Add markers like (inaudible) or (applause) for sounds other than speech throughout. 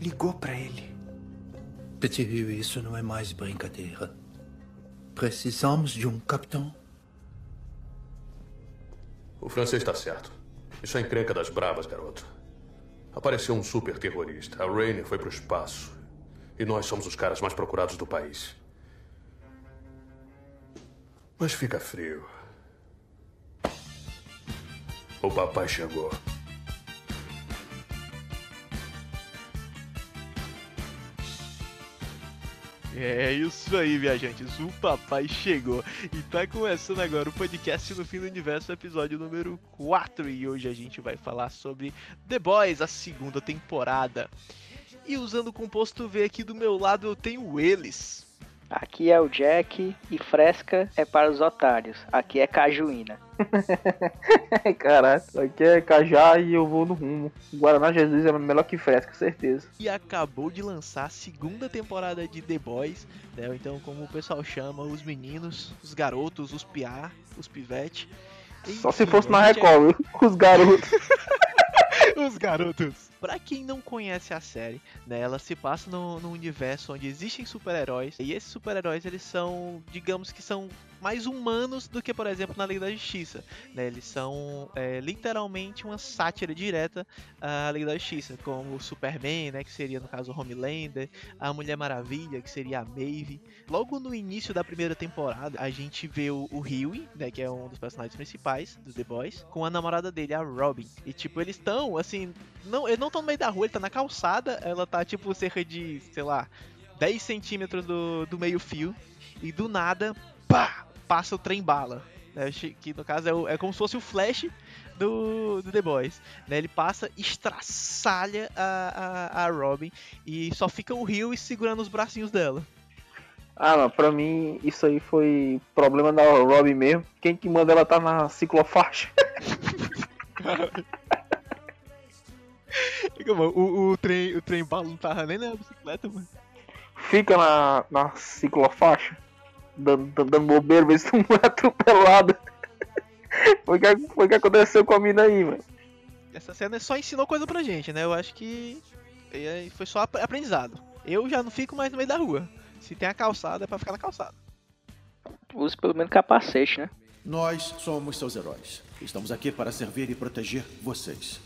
ligou para ele. Petit isso não é mais brincadeira. Precisamos de um capitão. O francês está certo. Isso é encrenca das bravas, garoto. Apareceu um super terrorista. A Rainer foi pro espaço. E nós somos os caras mais procurados do país. Mas fica frio. O papai chegou. É isso aí, viajantes. O papai chegou. E tá começando agora o podcast no fim do universo, episódio número 4. E hoje a gente vai falar sobre The Boys, a segunda temporada. E usando o composto V aqui do meu lado eu tenho eles. Aqui é o Jack e fresca é para os otários. Aqui é cajuína. (laughs) Caralho, aqui é cajá e eu vou no rumo. Guaraná Jesus é melhor que fresca, certeza. E acabou de lançar a segunda temporada de The Boys, né? Então, como o pessoal chama, os meninos, os garotos, os piá, os pivete. Só se fosse na Record, é... os garotos. (laughs) (laughs) os garotos. Pra quem não conhece a série, né, ela se passa no universo onde existem super-heróis. E esses super-heróis, eles são, digamos que são mais humanos do que, por exemplo, na Liga da Justiça. Né? Eles são é, literalmente uma sátira direta à Liga da Justiça, como o Superman, né, que seria no caso o Homelander, a Mulher Maravilha, que seria a Maeve. Logo no início da primeira temporada, a gente vê o, o Huey, né, que é um dos personagens principais do The Boys, com a namorada dele, a Robin. E tipo, eles estão assim, não, eles não estão no meio da rua, ele tá na calçada, ela tá tipo cerca de, sei lá, 10 centímetros do, do meio fio. E do nada, pá! Passa o trem bala. Né, que no caso é, o, é, como se fosse o flash do, do The Boys. Né, ele passa, estraçalha a, a, a Robin e só fica o Rio segurando os bracinhos dela. Ah, não, pra mim isso aí foi problema da Robin mesmo. Quem que manda ela tá na ciclofaixa? (laughs) o, o, trem, o trem bala não tava nem na bicicleta, mano. Fica na, na ciclofaixa dando, dando bobeira, se não é atropelado. (laughs) foi o que, foi que aconteceu com a mina aí, mano. Essa cena só ensinou coisa pra gente, né? Eu acho que foi só aprendizado. Eu já não fico mais no meio da rua. Se tem a calçada, é pra ficar na calçada. Use pelo menos capacete, né? Nós somos seus heróis. Estamos aqui para servir e proteger vocês.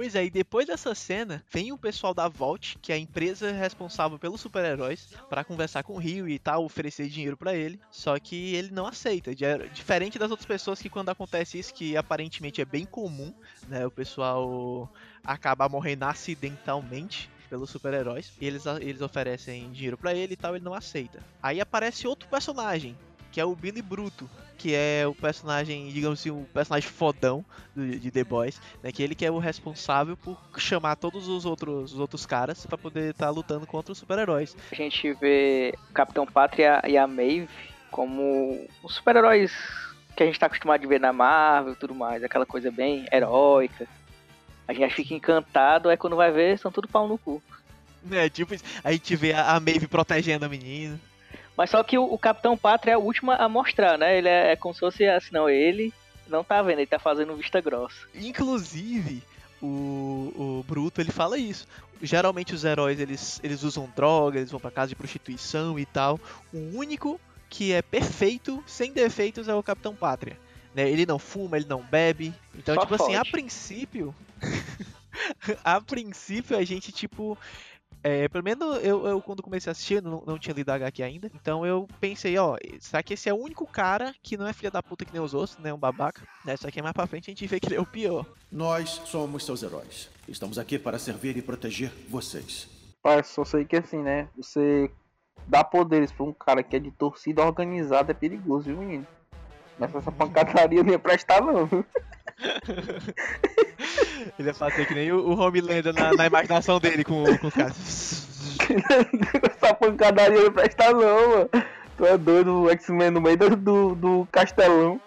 Pois é, e depois dessa cena, vem o pessoal da Vault, que é a empresa responsável pelos super-heróis, para conversar com o Rio e tal, oferecer dinheiro para ele. Só que ele não aceita. Diferente das outras pessoas que quando acontece isso, que aparentemente é bem comum, né? O pessoal acabar morrendo acidentalmente pelos super-heróis. E eles, eles oferecem dinheiro para ele e tal, ele não aceita. Aí aparece outro personagem, que é o Billy Bruto, que é o personagem, digamos assim, o personagem fodão do, de The Boys, né? Que ele que é o responsável por chamar todos os outros, os outros caras para poder estar tá lutando contra os super-heróis. A gente vê o Capitão Pátria e a Maeve como os super-heróis que a gente tá acostumado a ver na Marvel e tudo mais, aquela coisa bem heróica. A gente fica encantado, é quando vai ver, são tudo pau no cu. É, tipo, a gente vê a Maeve protegendo a menina. Mas só que o, o Capitão Pátria é o último a mostrar, né? Ele é, é como se fosse assim, não, ele não tá vendo, ele tá fazendo vista grossa. Inclusive, o, o Bruto ele fala isso. Geralmente os heróis eles, eles usam droga, eles vão para casa de prostituição e tal. O único que é perfeito, sem defeitos, é o Capitão Pátria. Né? Ele não fuma, ele não bebe. Então, Só tipo assim, a princípio. (laughs) a princípio a gente, tipo, é, pelo menos eu, eu, quando comecei a assistir, não, não tinha lido HQ ainda. Então eu pensei, ó, será que esse é o único cara que não é filha da puta que nem os outros, né? Um babaca. Né? Só que mais pra frente a gente vê que ele é o pior. Nós somos seus heróis. Estamos aqui para servir e proteger vocês. Pai, só sei que assim, né? Você dá poderes pra um cara que é de torcida organizada é perigoso, viu, menino? Mas essa pancadaria não ia prestar, não. (laughs) Ele ia fazer que nem o, o Homelander na, na imaginação dele com, com os caras. (laughs) Essa pancadaria não presta não, mano. Tu é doido, o X-Men no meio do, do, do castelão.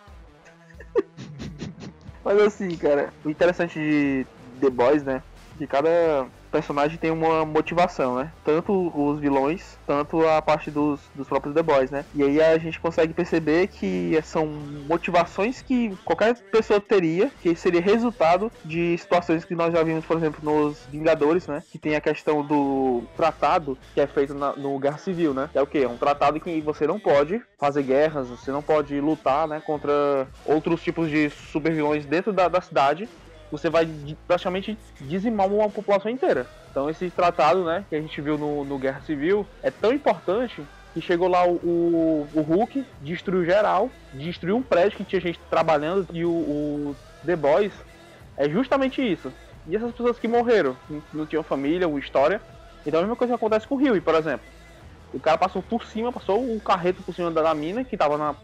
(laughs) Mas assim, cara, o interessante de The Boys, né? Que cada personagens têm uma motivação, né? Tanto os vilões, tanto a parte dos, dos próprios The Boys, né? E aí a gente consegue perceber que são motivações que qualquer pessoa teria, que seria resultado de situações que nós já vimos, por exemplo, nos Vingadores, né? Que tem a questão do tratado que é feito na, no Guerra Civil, né? É o quê? É um tratado que você não pode fazer guerras, você não pode lutar, né? Contra outros tipos de supervilões dentro da, da cidade você vai praticamente dizimar uma população inteira. Então esse tratado, né, que a gente viu no, no Guerra Civil, é tão importante que chegou lá o, o, o, Hulk, destruiu geral, destruiu um prédio que tinha gente trabalhando e o, o The Boys é justamente isso. E essas pessoas que morreram, não tinham família, uma história. Então a mesma coisa acontece com o Rio, por exemplo. O cara passou por cima, passou o carreto por cima da mina que tava na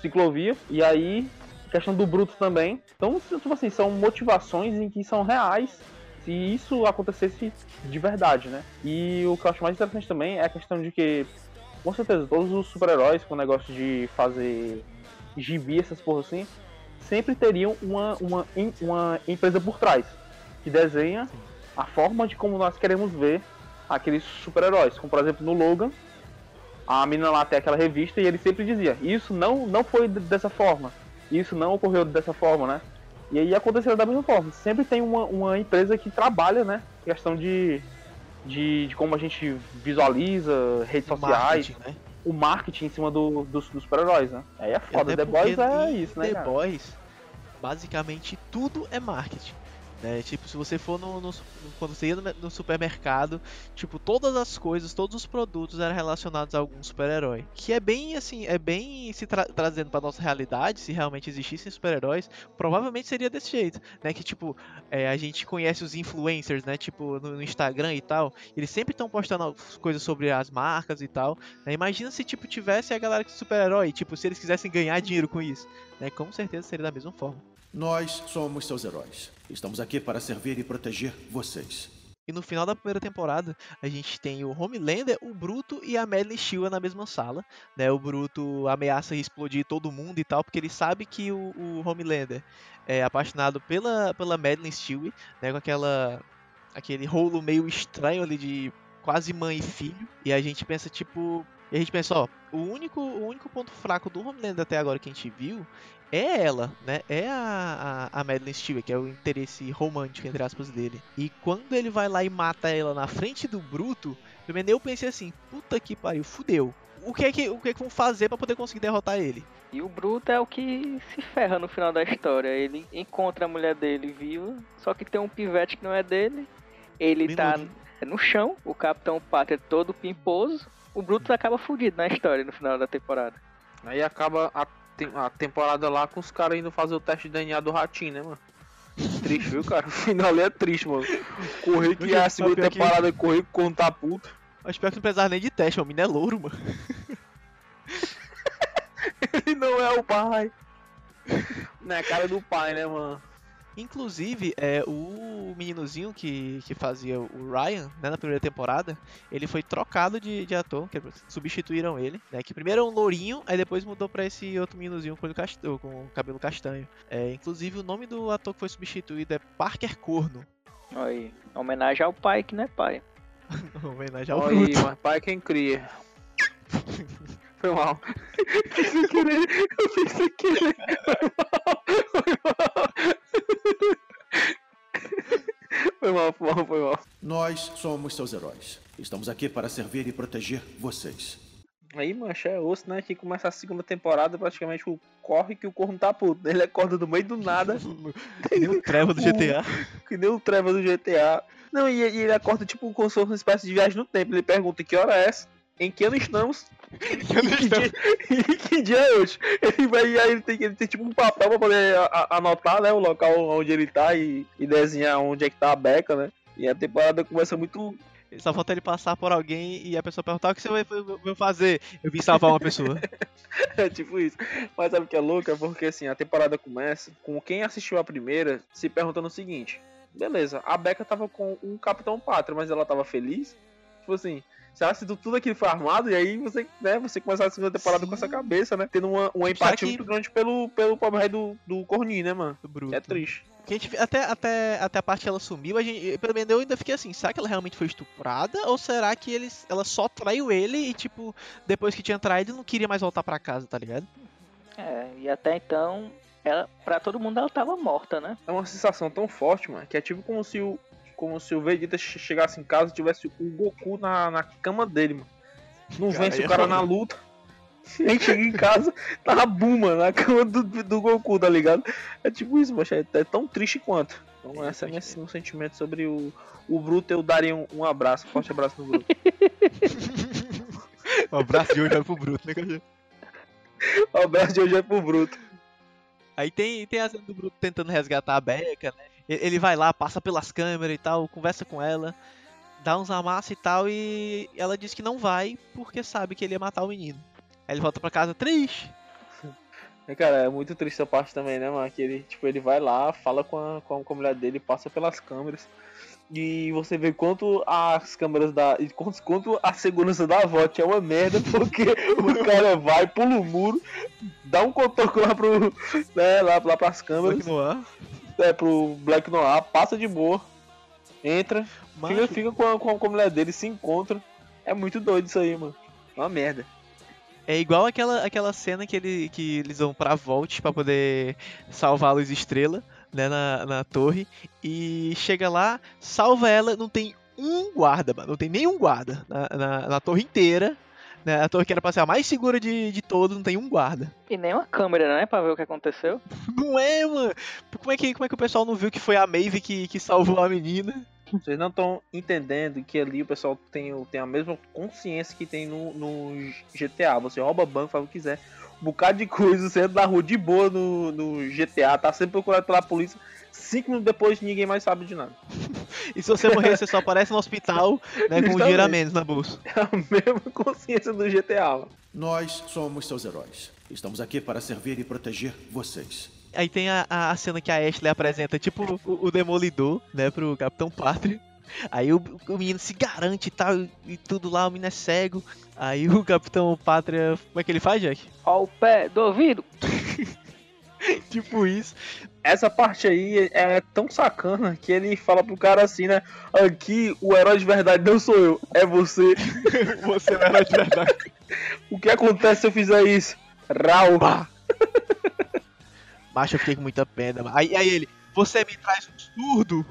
ciclovia, e aí questão do Bruto também. Então, tipo assim, são motivações em que são reais se isso acontecesse de verdade, né? E o que eu acho mais interessante também é a questão de que, com certeza, todos os super-heróis com o negócio de fazer gibi, essas porra assim, sempre teriam uma, uma, uma empresa por trás que desenha a forma de como nós queremos ver aqueles super-heróis. Como, por exemplo, no Logan, a menina lá tem aquela revista e ele sempre dizia: Isso não, não foi dessa forma isso não ocorreu dessa forma, né? E aí aconteceu da mesma forma. Sempre tem uma, uma empresa que trabalha, né? Questão de, de, de como a gente visualiza, redes o sociais. Né? O marketing em cima do, dos, dos super-heróis, né? Aí é foda. The Boys é isso, né? The cara? Boys, basicamente tudo é marketing. Né? Tipo, se você for no, no quando você ia no, no, supermercado, tipo, todas as coisas, todos os produtos eram relacionados a algum super-herói. Que é bem assim, é bem se tra trazendo para nossa realidade, se realmente existissem super-heróis, provavelmente seria desse jeito, né? Que tipo, é, a gente conhece os influencers, né? Tipo, no, no Instagram e tal, eles sempre estão postando coisas sobre as marcas e tal. Né? Imagina se tipo tivesse a galera que super-herói, tipo, se eles quisessem ganhar dinheiro com isso, né? Com certeza seria da mesma forma. Nós somos seus heróis. Estamos aqui para servir e proteger vocês. E no final da primeira temporada, a gente tem o Homelander, o Bruto e a Madeline Stewart na mesma sala. Né? O Bruto ameaça explodir todo mundo e tal, porque ele sabe que o, o Homelander é apaixonado pela, pela Madeline Stewart, né? com aquela, aquele rolo meio estranho ali de quase mãe e filho. E a gente pensa, tipo, e a gente pensa, ó, o único, o único ponto fraco do Homelander até agora que a gente viu é ela, né? É a, a, a Madeline Stewart, que é o interesse romântico, entre aspas, dele. E quando ele vai lá e mata ela na frente do Bruto, primeiro eu pensei assim, puta que pariu, fudeu. O que é que, o que, é que vão fazer para poder conseguir derrotar ele? E o Bruto é o que se ferra no final da história. Ele encontra a mulher dele viva, só que tem um pivete que não é dele. Ele Minuto. tá no chão, o Capitão Pátria todo pimposo o Brutus acaba fudido na história no final da temporada. Aí acaba a, a temporada lá com os caras indo fazer o teste de DNA do ratinho, né, mano? Triste, viu, cara? (laughs) O final ali é triste, mano. Correr que é a segunda temporada, que... correr com tá puto. Mas pior que não precisava nem de teste, o menino é louro, mano. (laughs) Ele não é o pai. Não é a cara do pai, né, mano? Inclusive, é, o meninozinho que, que fazia o Ryan né, na primeira temporada, ele foi trocado de, de ator, que substituíram ele, né? Que primeiro era um lourinho, aí depois mudou pra esse outro meninozinho com, com cabelo castanho. É, inclusive, o nome do ator que foi substituído é Parker Corno. Aí, homenagem ao pai que não é pai. homenagem ao pai. mas pai é quem cria. (laughs) Foi mal. Fiz sem querer. Eu fiz sem querer. Foi mal. Foi mal. (laughs) Foi mal, foi mal, foi mal. Nós somos seus heróis. Estamos aqui para servir e proteger vocês. Aí, mancha, é osso, né? Que começa a segunda temporada, praticamente o corre que o corno tá puto. Ele acorda do meio do nada. (laughs) que nem o treva do (laughs) GTA. que nem o treva do GTA. Não, e, e ele acorda tipo como se fosse uma espécie de viagem no tempo. Ele pergunta que hora é essa? Em que ano estamos? (laughs) que? Dia, (laughs) que dia é hoje? Ele vai aí ele tem, ele tem tipo um papel pra poder a, a, anotar, né? O local onde ele tá e, e desenhar onde é que tá a beca, né? E a temporada começa muito só falta ele passar por alguém e a pessoa perguntar o que você vai, vai fazer. Eu vim salvar uma pessoa. (laughs) é tipo isso. Mas sabe o que é louco? É porque assim, a temporada começa com quem assistiu a primeira se perguntando o seguinte: beleza, a Becca tava com um Capitão Pátria, mas ela tava feliz? Tipo assim, será que tudo aquilo foi armado? E aí você, né, você começar a segunda temporada Sim. com essa cabeça, né? Tendo uma, uma empatia que... muito grande pelo, pelo pobre rei do, do Corninho, né, mano? Bruto. É triste. Que a gente, até, até, até a parte que ela sumiu, a gente, pelo menos eu ainda fiquei assim, será que ela realmente foi estuprada? Ou será que eles, ela só traiu ele e, tipo, depois que tinha traído, não queria mais voltar para casa, tá ligado? É, e até então, ela, pra todo mundo ela tava morta, né? É uma sensação tão forte, mano, que é tipo como se o, como se o Vegeta chegasse em casa e tivesse o Goku na, na cama dele, mano. Não cara, vence o cara na luta. (laughs) Nem chega em casa, tá a Buma na cama do, do Goku, tá ligado? É tipo isso, mas é, é tão triste quanto. Então, esse é meu um sentimento sobre o, o Bruto. Eu daria um, um abraço, forte abraço no Bruto. (laughs) um abraço de hoje é pro Bruto, né, cara? Um abraço de hoje é pro Bruto. Aí tem, tem a cena do Bruto tentando resgatar a Becca, né? Ele vai lá, passa pelas câmeras e tal, conversa com ela, dá uns amassos e tal, e ela diz que não vai porque sabe que ele ia matar o menino. Aí ele volta pra casa triste. É, (laughs) cara, é muito triste essa parte também, né, mano? Que ele, tipo, ele vai lá, fala com a, com a mulher dele, passa pelas câmeras. E você vê quanto as câmeras da. Quanto, quanto a segurança da VOT é uma merda, (laughs) porque o cara vai, pula o muro, dá um cotoco lá pro. Né, lá, lá pras câmeras. É, pro Black Noir, passa de boa, entra, fica, fica com, a, com a mulher dele, se encontra. É muito doido isso aí, mano. É uma merda. É igual aquela, aquela cena que, ele, que eles vão pra Vault para poder salvar a Luz Estrela, né, na, na torre. E chega lá, salva ela, não tem um guarda, mano, não tem nenhum guarda na, na, na torre inteira. Né, a torre que era pra ser a mais segura de, de todos, não tem um guarda. E nem uma câmera, né, pra ver o que aconteceu. (laughs) Não é, mano. Como é que, como é que o pessoal não viu que foi a Maeve que, que salvou a menina? Vocês não estão entendendo que ali o pessoal tem, tem a mesma consciência que tem no, no GTA. Você rouba banco, faz o que quiser. Um bocado de coisa, você anda na rua de boa no, no GTA, tá sempre procurado pela polícia. Cinco minutos depois ninguém mais sabe de nada. e se você morrer, você só aparece no hospital né, com um dinheiro a menos na bolsa. É a mesma consciência do GTA. Mano. Nós somos seus heróis. Estamos aqui para servir e proteger vocês. Aí tem a, a cena que a Ashley apresenta, tipo, o, o Demolidor, né, pro Capitão Pátria. Aí o, o menino se garante e tal, e tudo lá, o menino é cego. Aí o Capitão Pátria, como é que ele faz, Jack? Ao pé do ouvido. (laughs) tipo isso. Essa parte aí é tão sacana que ele fala pro cara assim, né? Aqui o herói de verdade não sou eu, é você. (laughs) você é o herói de verdade. (laughs) o que acontece se eu fizer isso? Raul. Macho, eu fiquei com muita pena. Aí, aí ele, você me traz um surdo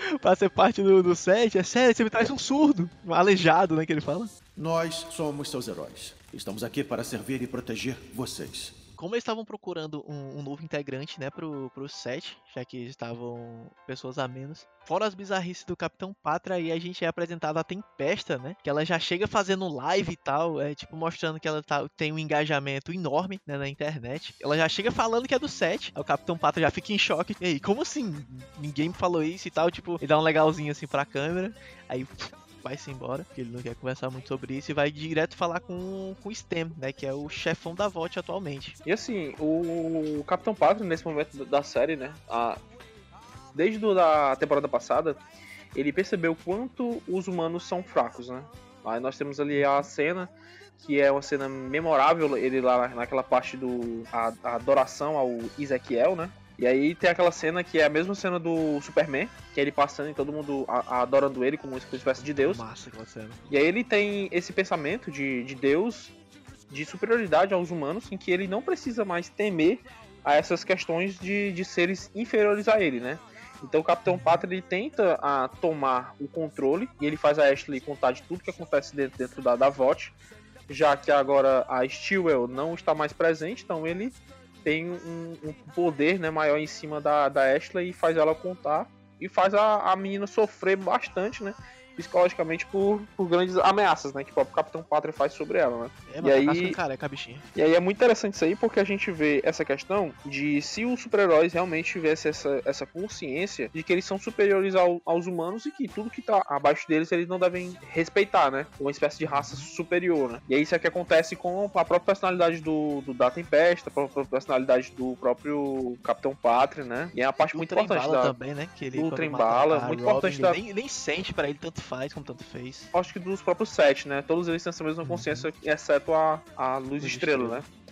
(laughs) pra ser parte do, do set? É sério, você me traz um surdo. Um aleijado, né, que ele fala. Nós somos seus heróis. Estamos aqui para servir e proteger vocês como eles estavam procurando um, um, novo integrante, né, pro, pro set, já que estavam pessoas a menos. Fora as bizarrices do Capitão Pátria, aí a gente é apresentado a Tempesta, né, que ela já chega fazendo live e tal, é, tipo, mostrando que ela tá, tem um engajamento enorme, né, na internet. Ela já chega falando que é do set, aí o Capitão Pátria já fica em choque. Ei, como assim? Ninguém me falou isso e tal, tipo, e dá um legalzinho assim pra câmera. Aí vai-se embora, porque ele não quer conversar muito sobre isso, e vai direto falar com, com o Stem, né? Que é o chefão da VOT atualmente. E assim, o Capitão Pátria, nesse momento da série, né? A, desde a temporada passada, ele percebeu quanto os humanos são fracos, né? Aí nós temos ali a cena que é uma cena memorável, ele lá naquela parte do a, a adoração ao Ezequiel, né? E aí tem aquela cena que é a mesma cena do Superman, que é ele passando e todo mundo adorando ele como uma espécie de Deus. Massa aquela cena. E aí ele tem esse pensamento de, de Deus, de superioridade aos humanos, em que ele não precisa mais temer a essas questões de, de seres inferiores a ele, né? Então o Capitão Pátria ele tenta a, tomar o controle e ele faz a Ashley contar de tudo que acontece dentro, dentro da, da VOT, já que agora a Stewell não está mais presente, então ele tem um, um, poder né, maior em cima da, da Ashley e faz ela contar e faz a, a menina sofrer bastante, né? Psicologicamente por, por grandes ameaças, né? Que o próprio Capitão Pátria faz sobre ela, né? É, e aí, careca, bichinha. E aí é muito interessante isso aí porque a gente vê essa questão de se os super-heróis realmente tivessem essa, essa consciência de que eles são superiores ao, aos humanos e que tudo que tá abaixo deles eles não devem respeitar, né? Uma espécie de raça superior, né? E é isso que acontece com a própria personalidade do, do da Tempesta, a própria personalidade do próprio Capitão Pátria, né? E é a parte muito importante da... também, né? Que ele do Trem Bala, muito Robin, importante da... Nem, nem sente para ele tanto faz como tanto fez. Acho que dos próprios sete, né? Todos eles têm essa mesma uhum. consciência, uhum. exceto a, a Luz, Luz Estrela, Estrela, né?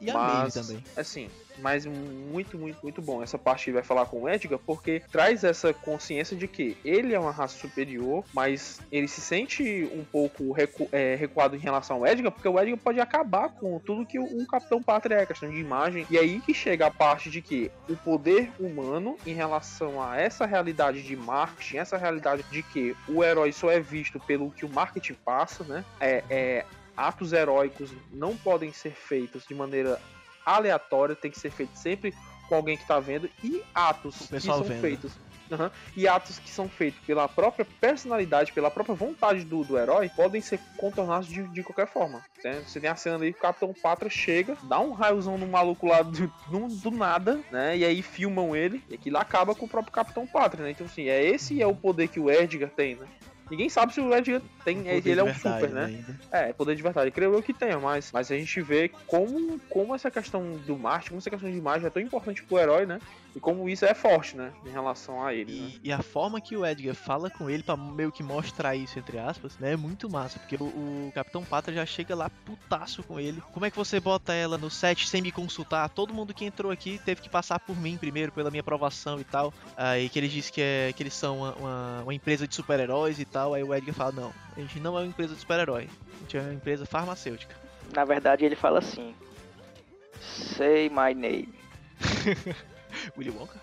E a Mas, Maeve também. Assim, mas muito, muito, muito bom. Essa parte que vai falar com o Edgar, porque traz essa consciência de que ele é uma raça superior, mas ele se sente um pouco recu é, recuado em relação ao Edgar, porque o Edgar pode acabar com tudo que um Capitão Pátria é, questão de imagem. E aí que chega a parte de que o poder humano, em relação a essa realidade de marketing, essa realidade de que o herói só é visto pelo que o marketing passa, né? É, é atos heróicos não podem ser feitos de maneira aleatória, tem que ser feito sempre com alguém que tá vendo, e atos que são vendo. feitos. Uhum. E atos que são feitos pela própria personalidade, pela própria vontade do, do herói, podem ser contornados de, de qualquer forma. Né? Você tem a cena ali que o Capitão Pátria chega, dá um raiozão no maluco lá do, do, do nada, né? E aí filmam ele, e aquilo acaba com o próprio Capitão Pátria, né? Então, assim, é esse é o poder que o Edgar tem, né? Ninguém sabe se o Edgar tem. Poder ele é um verdade, super, né? ainda. É, poder de verdade. Creio eu que tenha, mas, mas a gente vê como, como essa questão do marketing, como essa questão de imagem é tão importante pro herói, né? E como isso é forte, né? Em relação a ele, né? E, e a forma que o Edgar fala com ele pra meio que mostrar isso, entre aspas, né? É muito massa. Porque o, o Capitão Pátria já chega lá putaço com ele. Como é que você bota ela no set sem me consultar? Todo mundo que entrou aqui teve que passar por mim primeiro, pela minha aprovação e tal. Aí que ele diz que, é, que eles são uma, uma, uma empresa de super-heróis e tal. Aí o Edgar fala, não, a gente não é uma empresa de super-herói. A gente é uma empresa farmacêutica. Na verdade, ele fala assim: Say my name. (laughs) Willy Wonka?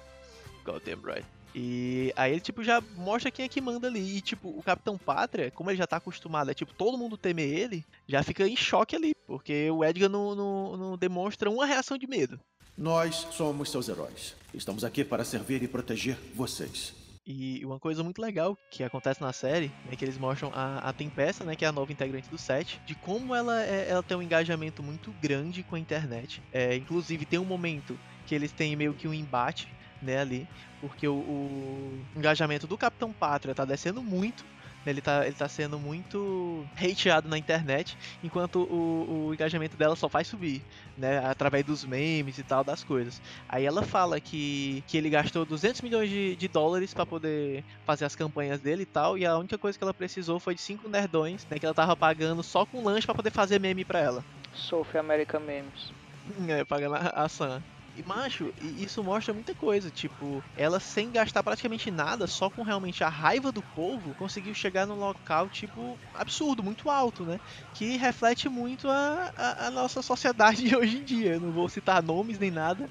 Goddamn right. E aí ele, tipo, já mostra quem é que manda ali. E, tipo, o Capitão Pátria, como ele já tá acostumado a, tipo, todo mundo temer ele, já fica em choque ali. Porque o Edgar não, não, não demonstra uma reação de medo. Nós somos seus heróis. Estamos aqui para servir e proteger vocês. E uma coisa muito legal que acontece na série é que eles mostram a, a Tempesta, né, que é a nova integrante do set, de como ela, é- ela tem um engajamento muito grande com a internet. É, inclusive tem um momento que eles têm meio que um embate, né, ali, porque o, o engajamento do Capitão Pátria tá descendo muito. né, Ele tá, ele tá sendo muito hateado na internet, enquanto o, o engajamento dela só faz subir, né? Através dos memes e tal, das coisas. Aí ela fala que, que ele gastou 200 milhões de, de dólares pra poder fazer as campanhas dele e tal, e a única coisa que ela precisou foi de cinco nerdões, né? Que ela tava pagando só com lanche pra poder fazer meme pra ela. Sophie American Memes. (laughs) É, pagando a, a Sam. E, macho, isso mostra muita coisa. Tipo, ela sem gastar praticamente nada, só com realmente a raiva do povo, conseguiu chegar num local, tipo, absurdo, muito alto, né? Que reflete muito a, a, a nossa sociedade de hoje em dia. Eu não vou citar nomes nem nada.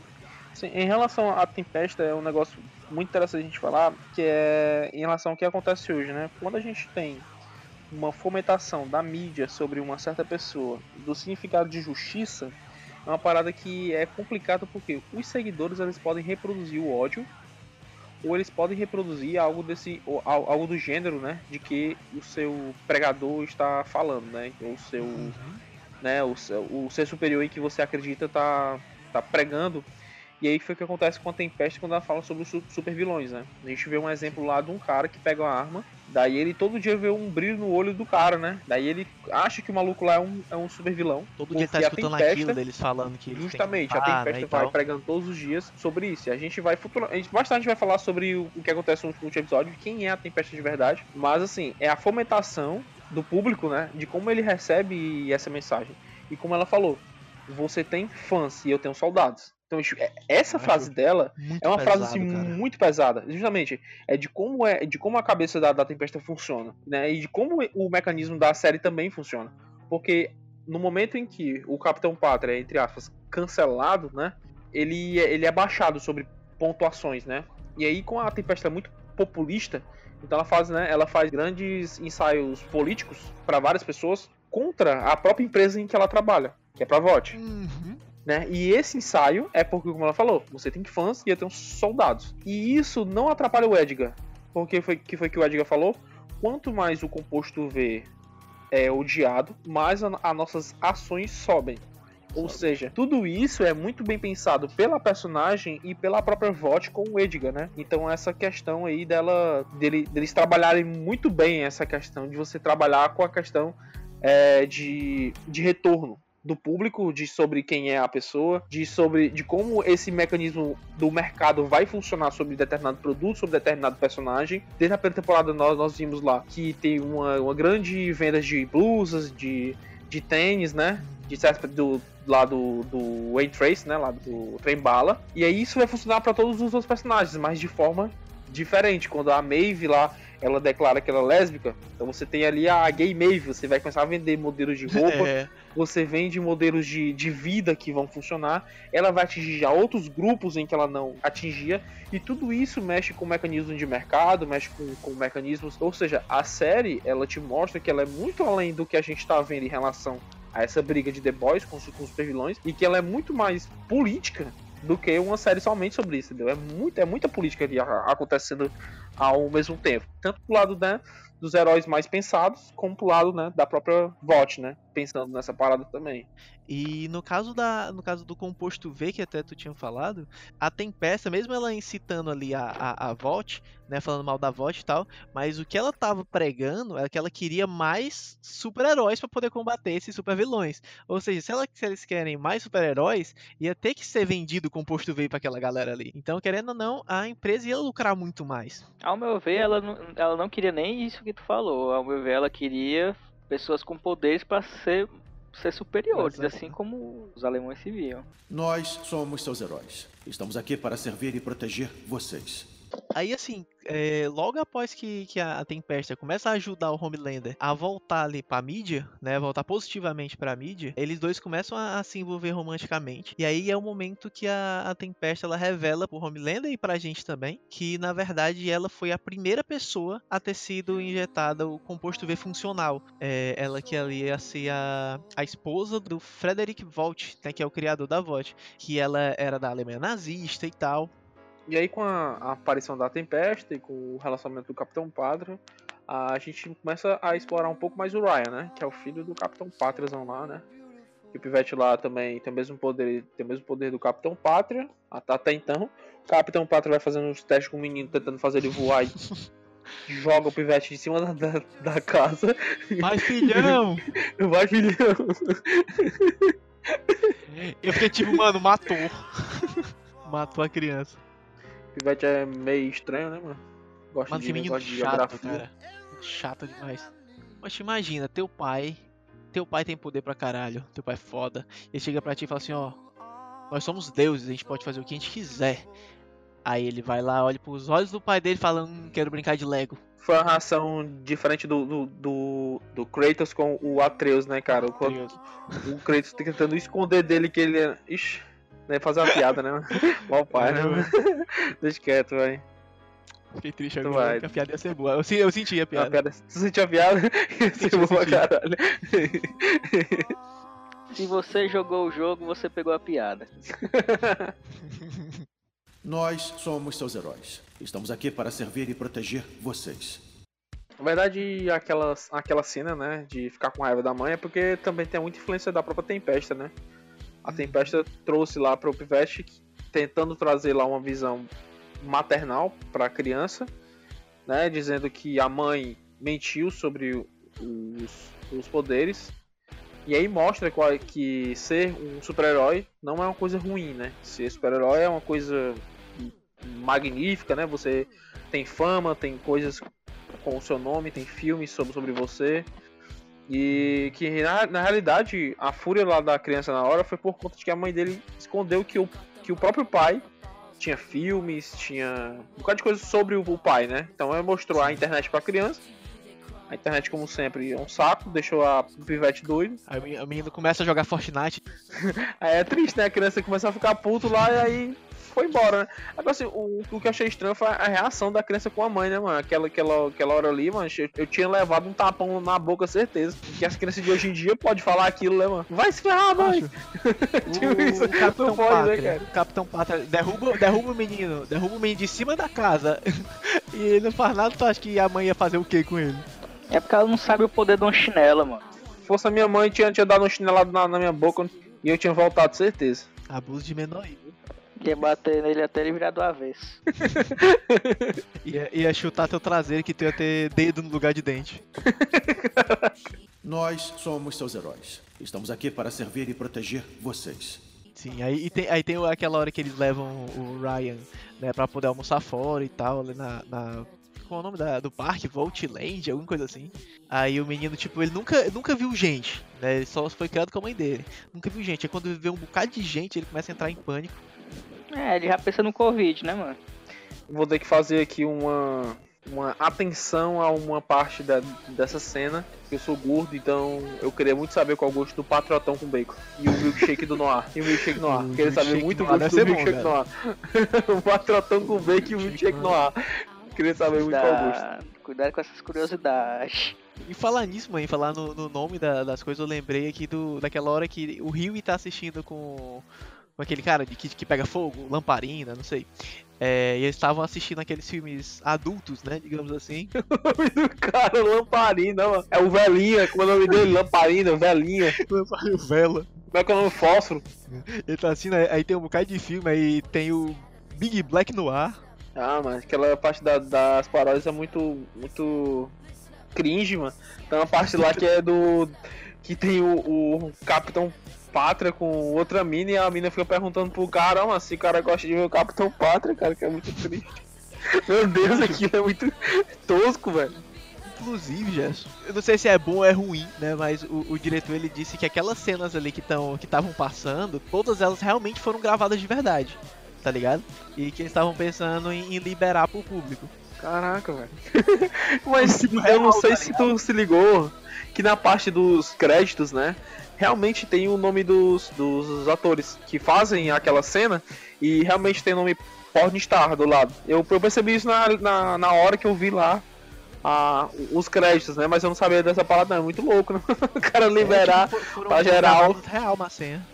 Sim, em relação à Tempesta, é um negócio muito interessante a gente falar, que é em relação ao que acontece hoje, né? Quando a gente tem uma fomentação da mídia sobre uma certa pessoa, do significado de justiça, é uma parada que é complicada porque os seguidores eles podem reproduzir o ódio ou eles podem reproduzir algo desse algo do gênero, né, de que o seu pregador está falando, né, ou o seu né, o, seu- o ser superior em que você acredita tá tá pregando e aí foi o que acontece com a Tempest quando ela fala sobre os su- super vilões, né? A gente vê um exemplo lá de um cara que pega uma arma, daí ele todo dia vê um brilho no olho do cara, né? Daí ele acha que o maluco lá é um, é um super vilão. Todo dia tá escutando Tempesta- aquilo deles falando que eles têm que Justamente, a lutar, Tempesta né, vai tal. pregando todos os dias sobre isso. E a gente vai futuro, a gente, mais tarde a gente vai falar sobre o, o que acontece no último episódio, quem é a Tempesta de verdade. Mas assim, é a fomentação do público, né? De como ele recebe essa mensagem. E como ela falou, você tem fãs e eu tenho soldados. Então, é- essa frase dela é uma frase pesado, assim, cara. muito pesada. Justamente, é de como é, de como a cabeça da, da Tempesta funciona, né? E de como o mecanismo da série também funciona. Porque no momento em que o Capitão Pátria é, entre aspas, cancelado, né? Ele, é- ele é baixado sobre pontuações, né? E aí, com a Tempesta muito populista, então ela faz, né? Ela faz grandes ensaios políticos para várias pessoas contra a própria empresa em que ela trabalha, que é pra VOT Uhum. Né? E esse ensaio é porque, como ela falou, você tem fãs e eu tenho soldados. E isso não atrapalha o Edgar. Porque foi que foi que o Edgar falou? Quanto mais o composto V é odiado, mais a- as nossas ações sobem. Ou seja, tudo isso é muito bem pensado pela personagem e pela própria VOT com o Edgar, né? Então essa questão aí dela dele, deles trabalharem muito bem essa questão de você trabalhar com a questão é, de, de retorno do público, de sobre quem é a pessoa, de sobre de como esse mecanismo do mercado vai funcionar sobre determinado produto, sobre determinado personagem. Desde a primeira temporada nós, nós vimos lá que tem uma, uma grande venda de blusas, de, de tênis, né? De do, lá do, do Wayne Trace, né? Lá do Trem Bala. E aí isso vai funcionar para todos os outros personagens, mas de forma diferente. Quando a Maeve lá ela declara que ela é lésbica, então você tem ali a gay Maeve, você vai começar a vender modelos de (laughs) roupa, é. Você vende modelos de, de vida que vão funcionar, ela vai atingir já outros grupos em que ela não atingia, e tudo isso mexe com mecanismos de mercado, mexe com, com mecanismos, ou seja, a série ela te mostra que ela é muito além do que a gente está vendo em relação a essa briga de The Boys com os, com os supervilões, e que ela é muito mais política do que uma série somente sobre isso, entendeu? É, muito, é muita política ali acontecendo ao mesmo tempo. Tanto do lado né, dos heróis mais pensados, como pro lado né, da própria VOT, né? Pensando nessa parada também. E no caso da no caso do composto V, que até tu tinha falado, a Tempesta, mesmo ela incitando ali a, a, a né, falando mal da VOT e tal, mas o que ela tava pregando é que ela queria mais super-heróis para poder combater esses super-vilões. Ou seja, se, ela, se eles querem mais super-heróis, ia ter que ser vendido o composto V para aquela galera ali. Então, querendo ou não, a empresa ia lucrar muito mais. Ao meu ver, ela não, ela não queria nem isso que tu falou. Ao meu ver, ela queria pessoas com poderes para ser ser superiores, assim como os alemães se viam. Nós somos seus heróis. Estamos aqui para servir e proteger vocês. Aí, assim, é, logo após que, que a Tempesta começa a ajudar o Homelander a voltar ali pra mídia, né? Voltar positivamente pra mídia, eles dois começam a, a se envolver romanticamente. E aí é o momento que a, a Tempesta ela revela pro Homelander e pra gente também que, na verdade, ela foi a primeira pessoa a ter sido injetada o composto V funcional. É, ela que ali ia ser a, a esposa do Frederick Volt, né, que é o criador da VOT, que ela era da Alemanha nazista e tal. E aí, com a, a, aparição da Tempesta e com o relacionamento do Capitão Pátria, a gente começa a explorar um pouco mais o Ryan, né? Que é o filho do Capitão Pátriazão lá, né? E o Pivete lá também tem o mesmo poder, tem o mesmo poder do Capitão Pátria, até então. O Capitão Pátria vai fazendo uns testes com o menino, tentando fazer ele voar e (laughs) joga o Pivete em cima da, da, da casa. Vai, filhão! (laughs) Vai, filhão! Eu fiquei tipo, mano, matou. (laughs) matou a criança. Pivete é meio estranho, né, mano? Gosta mano, de menino de chato, cara. Chato demais. Mas imagina, teu pai. Teu pai tem poder pra caralho. Teu pai é foda. Ele chega pra ti e fala assim, ó. Nós somos deuses, a gente pode fazer o que a gente quiser. Aí ele vai lá, olha pros olhos do pai dele falando, hum, quero brincar de Lego. Foi uma ração diferente do, do, do, do Kratos com o Atreus, né, cara? O, o Kratos tentando esconder dele que ele é. Ixi. Nem fazer uma piada, né? (laughs) Mal pai, né? Deixa quieto, vai. Fiquei triste agora, vai. que a piada ia ser boa. Eu, eu senti a piada. A piada. Tu sentiu a piada? (laughs) Ia ser boa, caralho. Se você jogou o jogo, você pegou a piada. (laughs) Nós somos seus heróis. Estamos aqui para servir e proteger vocês. Na verdade, aquela, aquela cena, né, de ficar com raiva da mãe é porque também tem muita influência da própria Tempesta, né? A Tempesta trouxe lá para o Pivete, tentando trazer lá uma visão maternal para a criança, né, dizendo que a mãe mentiu sobre os, os poderes. E aí mostra que ser um super-herói não é uma coisa ruim, né? Ser super-herói é uma coisa magnífica, né? Você tem fama, tem coisas com o seu nome, tem filmes sobre, sobre você. E que na, na realidade a fúria lá da criança na hora foi por conta de que a mãe dele escondeu que o, que o próprio pai tinha filmes, tinha um bocado de coisa sobre o, o pai, né? Então ele mostrou a internet pra criança. A internet, como sempre, é um saco, deixou a pivete doido. Aí o menino começa a jogar Fortnite. (laughs) aí é triste, né? A criança começa a ficar puto lá e aí foi embora, né? Agora, assim, o, o que eu achei estranho foi a reação da criança com a mãe, né, mano? Aquela, aquela, aquela hora ali, mano, eu, eu tinha levado um tapão na boca, certeza. Que as crianças de hoje em dia podem falar aquilo, né, mano? Vai se ferrar, mãe! (laughs) tipo isso, o Capitão não pode, né, Pátria, né, cara? Capitão Pátria derruba, derruba o menino, derruba o menino de cima da casa. (laughs) e ele não faz nada, tu acha que a mãe ia fazer o que com ele? É porque ela não sabe o poder de uma chinela, mano. Se fosse a minha mãe, tinha, tinha dado um chinelado na, na minha boca e eu tinha voltado, certeza. Abuso de menor aí. Ia bater nele até ele virar do avesso. (laughs) ia, ia chutar teu traseiro que tu ia ter dedo no lugar de dente. (laughs) Nós somos seus heróis. Estamos aqui para servir e proteger vocês. Sim, aí tem, aí tem aquela hora que eles levam o Ryan, né, pra poder almoçar fora e tal, ali na, na qual é o nome da, do parque? Voltland, alguma coisa assim. Aí o menino, tipo, ele nunca, nunca viu gente, né? Ele só foi criado com a mãe dele. Nunca viu gente. Aí quando ele vê um bocado de gente, ele começa a entrar em pânico. É, ele já pensa no Covid, né, mano? Vou ter que fazer aqui uma, uma atenção a uma parte da, dessa cena. Eu sou gordo, então eu queria muito saber qual é o gosto do patrotão com bacon. E o milkshake do Noir. E o milkshake Noir. O Queria saber milkshake muito o gosto do ser bom, milkshake Noir. (laughs) o patrotão com bacon e o milkshake Noir. Queria saber muito qual é o gosto. Da... Cuidado com essas curiosidades. E falar nisso, mãe, falar no, no nome da- das coisas, eu lembrei aqui do, daquela hora que o Rio tá assistindo com, com aquele cara de que, que pega fogo, lamparina, não sei. É, e eles estavam assistindo aqueles filmes adultos, né, digamos assim. (laughs) O nome do cara, Lamparina, mano. É o Velhinha, como é o nome dele? Lamparina, Velhinha. (laughs) Lamparina vela. Como é que é o nome? Fósforo. Ele tá assim, aí, aí tem um bocado de filme, aí tem o Big Black no ar. Ah, mas aquela parte da- das paródias é muito. muito. cringe, mano. Tem uma parte lá que é do. que tem o, o Capitão Pátria com outra mina e a mina fica perguntando pro cara, mas se o cara gosta de ver o Capitão Pátria, cara, que é muito triste. (laughs) Meu Deus, aquilo é muito tosco, velho. Inclusive, Gerson, eu não sei se é bom ou é ruim, né? Mas o, o diretor ele disse que aquelas cenas ali que estão que estavam passando, todas elas realmente foram gravadas de verdade, tá ligado? E que eles estavam pensando em, em liberar pro público. Caraca, velho. (laughs) Mas eu não sei se tu se ligou que na parte dos créditos, né? Realmente tem o nome dos, dos atores que fazem aquela cena e realmente tem o nome Pornstar do lado. Eu, eu percebi isso na, na, na hora que eu vi lá a, os créditos, né? Mas eu não sabia dessa parada, não. É muito louco, né? (laughs) O cara liberar. É, tipo, foram pra geral. real na senha.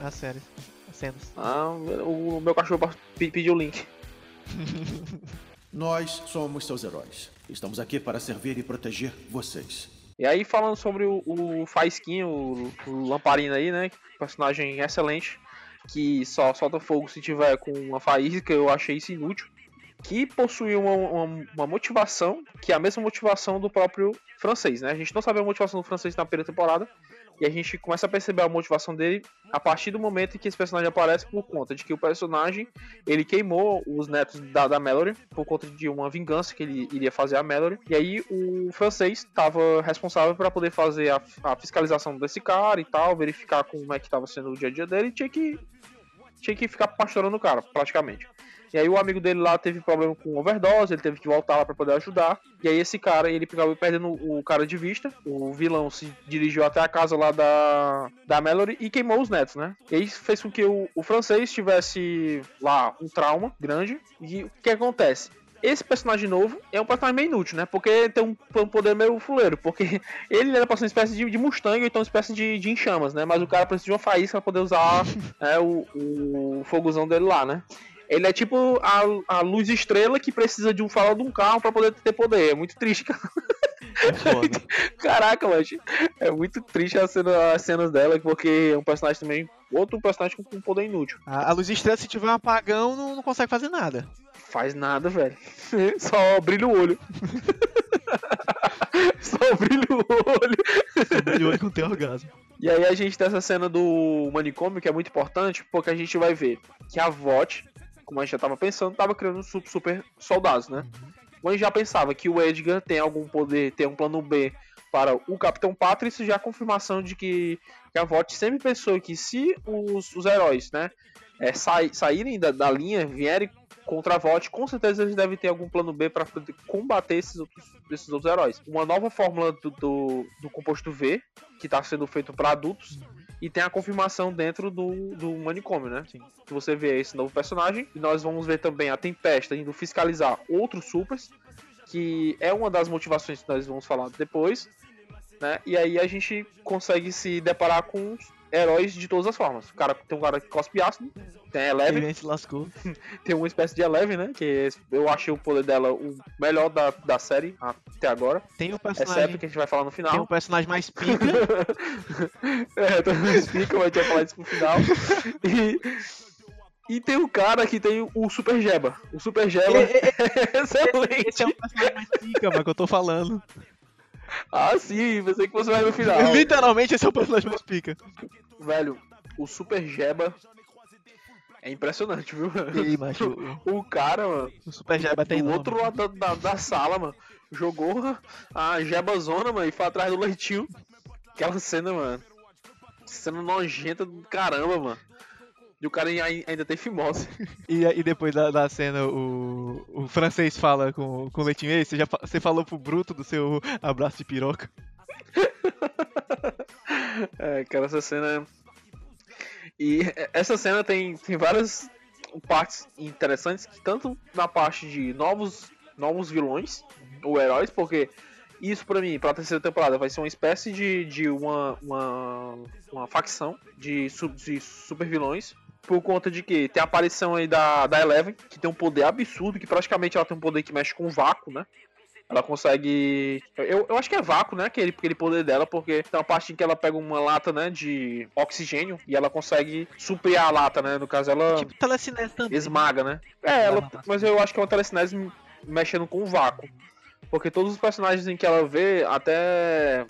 Na série. As cenas. Ah, o meu cachorro pe- pediu o link. (laughs) Nós somos seus heróis. Estamos aqui para servir e proteger vocês. E aí, falando sobre o, o Faisquinho, o, o Lamparina aí, né? Personagem excelente, que só solta fogo se tiver com uma faísca, eu achei isso inútil. Que possui uma, uma, uma motivação, que é a mesma motivação do próprio francês, né? A gente não sabe a motivação do francês na primeira temporada, e a gente começa a perceber a motivação dele a partir do momento em que esse personagem aparece por conta de que o personagem ele queimou os netos da, da Mallory por conta de uma vingança que ele iria fazer a Mallory. E aí o francês estava responsável para poder fazer a, a fiscalização desse cara e tal, verificar como é que estava sendo o dia a dia dele e tinha que, tinha que ficar pastorando o cara, praticamente. E aí o amigo dele lá teve problema com overdose, ele teve que voltar lá para poder ajudar. E aí esse cara, ele acabou perdendo o cara de vista. O vilão se dirigiu até a casa lá da, da Mallory e queimou os netos, né? E aí fez com que o, o francês tivesse lá um trauma grande. E o que acontece? Esse personagem novo é um personagem meio inútil, né? Porque tem um, um poder meio fuleiro. Porque (laughs) ele era pra ser uma espécie de, de Mustang ou então uma espécie de, de enchamas, né? Mas o cara precisa de uma faísca pra poder usar (laughs) né, o, o fogozão dele lá, né? Ele é tipo a, a luz estrela que precisa de um farol de um carro pra poder ter poder. É muito triste, cara. É foda. (laughs) Caraca, mano. É muito triste a cena- as cenas dela, porque é um personagem também. Outro personagem com, com poder inútil. a, a luz estrela, se tiver um apagão, não, não consegue fazer nada. Faz nada, velho. (laughs) (laughs) Só brilha o olho. Só brilha o olho. De olho com tem orgasmo. E aí a gente tem essa cena do manicômio que é muito importante, porque a gente vai ver que a VOT, como a gente já tava pensando, tava criando super, super soldados, né? A gente já pensava que o Edgar tem algum poder, tem um plano B para o Capitão Pátria, isso já é confirmação de que, a VOT sempre pensou que se os, os heróis, né, é, sai- saírem da, da linha, vierem contra a VOT, com certeza eles devem ter algum plano B para combater esses outros, esses outros heróis. Uma nova fórmula do, do, do composto V, que está sendo feito para adultos, e tem a confirmação dentro do, do manicômio, né? Sim. Que você vê esse novo personagem. E nós vamos ver também a Tempesta indo fiscalizar outros supers, que é uma das motivações que nós vamos falar depois, né? E aí a gente consegue se deparar com heróis de todas as formas. O cara, tem um cara que cospe ácido, tem a Eleven, Ele se lascou. tem uma espécie de Eleven, né? Que eu achei o poder dela o melhor da, da série até agora. Tem o personagem. que a gente vai falar no Tem um final. personagem mais pica. é, então não explica, mas a gente vai falar isso no final. E, e tem o cara que tem o Super Jeba. O Super Jeba é excelente. Esse é o personagem mais pica, mano, que eu tô falando. Ah, sim, pensei que você vai no final. (laughs) Literalmente, esse é o personagem mais pica. Velho, o Super Jeba É impressionante, viu? E aí, macho, o, cara, mano, o Super Jeba tem do outro lado da, da, da sala, mano, jogou a jebazona, mano, e foi atrás do leitinho. Aquela cena, mano. Cena nojenta do caramba, mano. E o cara ai- ainda tem fimose. (laughs) E, e depois da, da cena, o, o francês fala com, com o Leitinho, Ei, você, já, você falou pro Bruto do seu abraço de piroca. (laughs) É, cara, essa cena. E essa cena tem, tem várias partes interessantes, tanto na parte de novos, novos vilões ou heróis, porque isso pra mim, pra terceira temporada, vai ser uma espécie de, de uma, uma, uma facção de, de super vilões. Por conta de que tem a aparição aí da, da Eleven, que tem um poder absurdo, que praticamente ela tem um poder que mexe com o vácuo, né? Ela consegue. Eu, eu acho que é vácuo, né? Aquele, aquele poder dela, porque tem uma parte em que ela pega uma lata, né? De oxigênio e ela consegue suprir a lata, né? No caso, ela Tipo, telecinese também. esmaga, né? É, ela. Mas eu acho que é uma telecinese mexendo com o vácuo. Porque todos os personagens em que ela vê, até.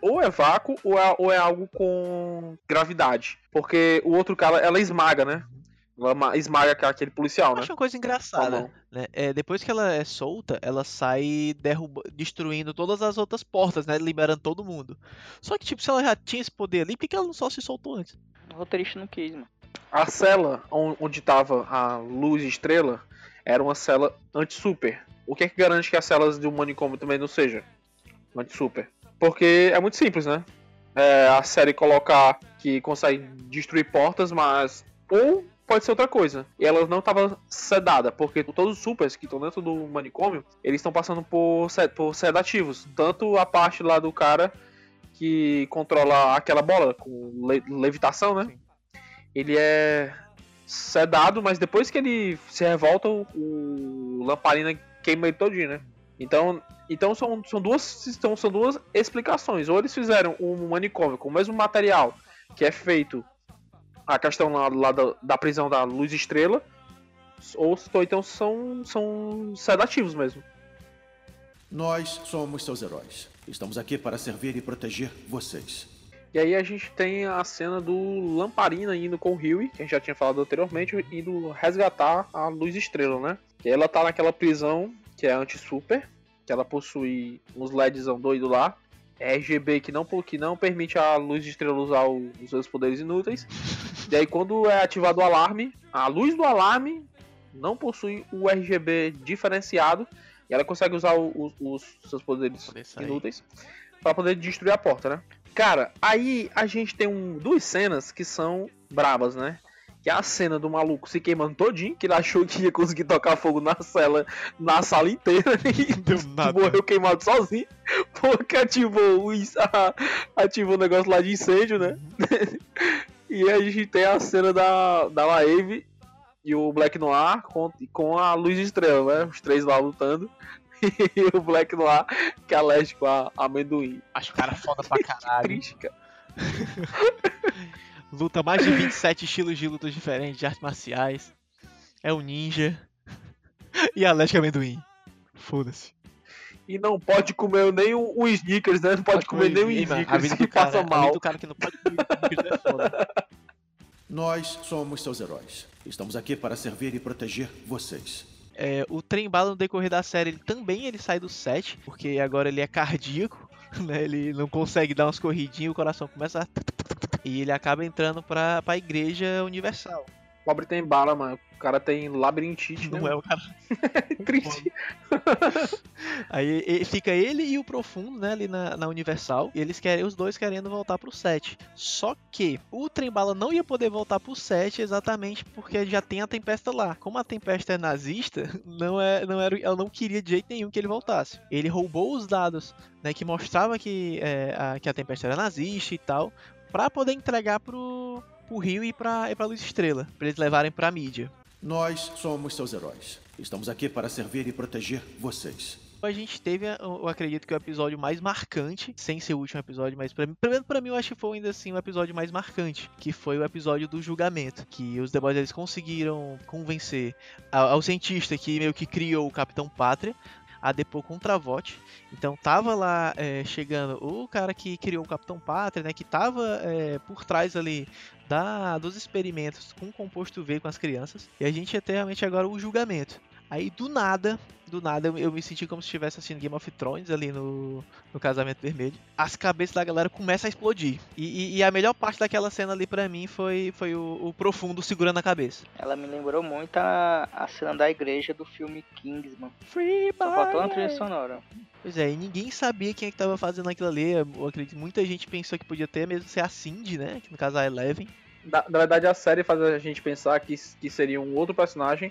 Ou, é vácuo ou é, ou é algo com gravidade. Porque o outro cara, ela esmaga, né? Ela ma- esmaga aquele policial, Eu né? acho uma coisa engraçada, né? É, depois que ela é solta, ela sai derruba, destruindo todas as outras portas, né? Liberando todo mundo. Só que, tipo, se ela já tinha esse poder ali, por que ela não só se soltou antes? O roteirista não quis, mano. A cela on- onde tava a luz estrela era uma cela anti-super. O que é que garante que as celas de um manicômio também não seja anti-super? Porque é muito simples, né? É, a série colocar que consegue destruir portas, mas. Ou pode ser outra coisa. E ela não estava sedada, porque todos os supers que estão dentro do manicômio, eles estão passando por, se- por sedativos. Tanto a parte lá do cara que controla aquela bola com le- levitação, né? Ele é sedado, mas depois que ele se revolta, o, o lamparina queima ele todinho, né? Então, então são, são, duas, são, são duas explicações. Ou eles fizeram um manicômio com o mesmo material que é feito a questão lá, lá da, da prisão da luz estrela, ou, ou então são, são sedativos mesmo. Nós somos seus heróis. Estamos aqui para servir e proteger vocês. E aí a gente tem a cena do Lamparina indo com o Huey, que a gente já tinha falado anteriormente, indo resgatar a Luz Estrela, né? E ela tá naquela prisão que é anti-super, que ela possui uns LEDzão doido lá, RGB que não, que não permite a Luz Estrela usar o- os seus poderes inúteis. (laughs) E aí quando é ativado o alarme, a luz do alarme não possui o RGB diferenciado e ela consegue usar o- os, os seus poderes inúteis para poder destruir a porta, né? Cara, aí a gente tem um, duas cenas que são bravas, né? Que é a cena do maluco se queimando todinho, que ele achou que ia conseguir tocar fogo na cela, na sala inteira (laughs) e Deu nada. morreu queimado sozinho, porque ativou o, (laughs) ativou o negócio lá de incêndio, né? (laughs) e a gente tem a cena da, da Laeve e o Black Noir com, com a Luz Estrela, né? Os três lá lutando. E o Black Noir que é alérgico a a amendoim. Acho o cara foda pra caralho. Triste, cara. Luta mais de 27 estilos de lutas diferentes, de artes marciais. É um ninja. (laughs) E alérgico a amendoim. Foda-se. E não pode comer nem um, um Snickers, né? Não pode, comer nem um mano, A Snickers vida que do cara, passa a vida mal. do cara que não pode comer é foda. (laughs) Nós somos seus heróis. Estamos aqui para servir e proteger vocês. É, o trem bala no decorrer da série ele também ele sai do set, porque agora ele é cardíaco, (laughs) né? Ele não consegue dar umas corridinhas, o coração começa a... E ele acaba entrando pra, pra igreja universal. Pobre tem bala, mano. O cara tem labirintite, né? Não é o cara. (laughs) Triste. (laughs) Aí fica ele e o Profundo, né, ali na, na Universal. E eles querem, os dois querendo voltar pro set. Só que o Trembala não ia poder voltar pro set exatamente porque já tem a Tempesta lá. Como a Tempesta é nazista, (laughs) não é, não era, ela não queria de jeito nenhum que ele voltasse. Ele roubou os dados, né, que mostrava que, é, a, que a Tempesta era nazista e tal, pra poder entregar pro, pro Rio e pra, e pra Luz Estrela, pra eles levarem pra mídia. Nós somos seus heróis. Estamos aqui para servir e proteger vocês. A gente teve, eu acredito que o episódio mais marcante, sem ser o último episódio, mas pra mim, pelo menos pra mim eu acho que foi ainda assim o episódio mais marcante, que foi o episódio do julgamento, que os The Boys eles conseguiram convencer a- ao cientista que meio que criou o Capitão Pátria a depor contra a VOT. Então tava lá é, chegando o cara que criou o Capitão Pátria, né? Que tava é, por trás ali da, dos experimentos com composto V com as crianças. E a gente ia ter realmente agora o julgamento. Aí do nada, do nada, eu, eu me senti como se estivesse assistindo Game of Thrones ali no, no Casamento Vermelho. As cabeças da galera começam a explodir. E, e, e a melhor parte daquela cena ali para mim foi, foi o, o, profundo segurando a cabeça. Ela me lembrou muito a, a cena da igreja do filme Kingsman. Free Só faltou uma trilha sonora. Pois é, e ninguém sabia quem é que tava fazendo aquilo ali. Eu acredito muita gente pensou que podia ter mesmo ser a Cindy, né? Que no caso a Eleven. Na, na verdade, a série faz a gente pensar que, que seria um outro personagem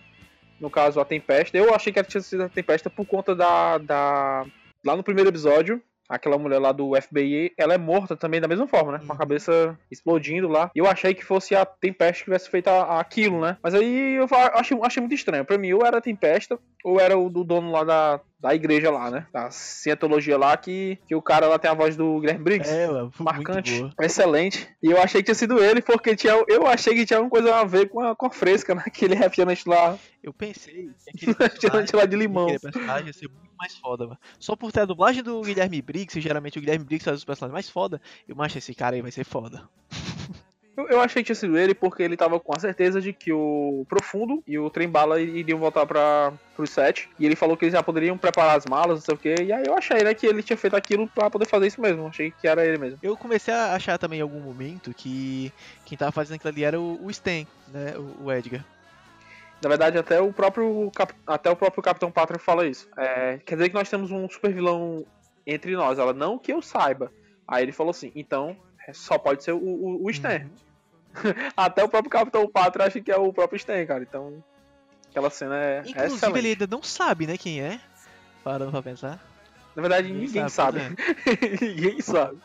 no caso a Tempesta. Eu achei que ela tinha sido a Tempesta por conta da, da. Lá no primeiro episódio, aquela mulher lá do FBI, ela é morta também da mesma forma, né? Com a uhum. cabeça explodindo lá. E eu achei que fosse a Tempesta que tivesse feito aquilo, né? Mas aí eu achei, achei muito estranho. Pra mim, ou era a Tempesta, ou era o do dono lá da, da igreja lá, né? Da cientologia lá, que, que o cara lá tem a voz do Guilherme Briggs. É, marcante, excelente. E eu achei que tinha sido ele, porque tinha, eu achei que tinha alguma coisa a ver com a, com a fresca, né? (laughs) Aquele refrigerante lá. Eu pensei que (laughs) refrigerante lá de limão. Aquele personagem ia ser muito mais foda, mano. Só por ter a dublagem do Guilherme Briggs, e geralmente o Guilherme Briggs faz os personagens mais foda, eu acho esse cara aí vai ser foda. Eu, eu, achei que tinha sido ele porque ele tava com a certeza de que o Profundo e o Trem-Bala iriam voltar para pro set. E ele falou que eles já poderiam preparar as malas, não sei o que. E aí eu achei, né, que ele tinha feito aquilo para poder fazer isso mesmo. Achei que era ele mesmo. Eu comecei a achar também em algum momento que quem tava fazendo aquilo ali era o, o Stan, né, o, o Edgar. Na verdade, até o próprio, até o próprio Capitão Pátria fala isso. É, quer dizer que nós temos um super vilão entre nós. Ela, não que eu saiba. Aí ele falou assim, então só pode ser o, o, o Stan. Uhum. (laughs) Até o próprio Capitão Pátria acha que é o próprio Stan, cara. Então, aquela cena é. Inclusive, ele ainda não sabe, né, quem é. Parando pra pensar. Na verdade, ninguém, ninguém sabe. sabe. (laughs) ninguém sabe.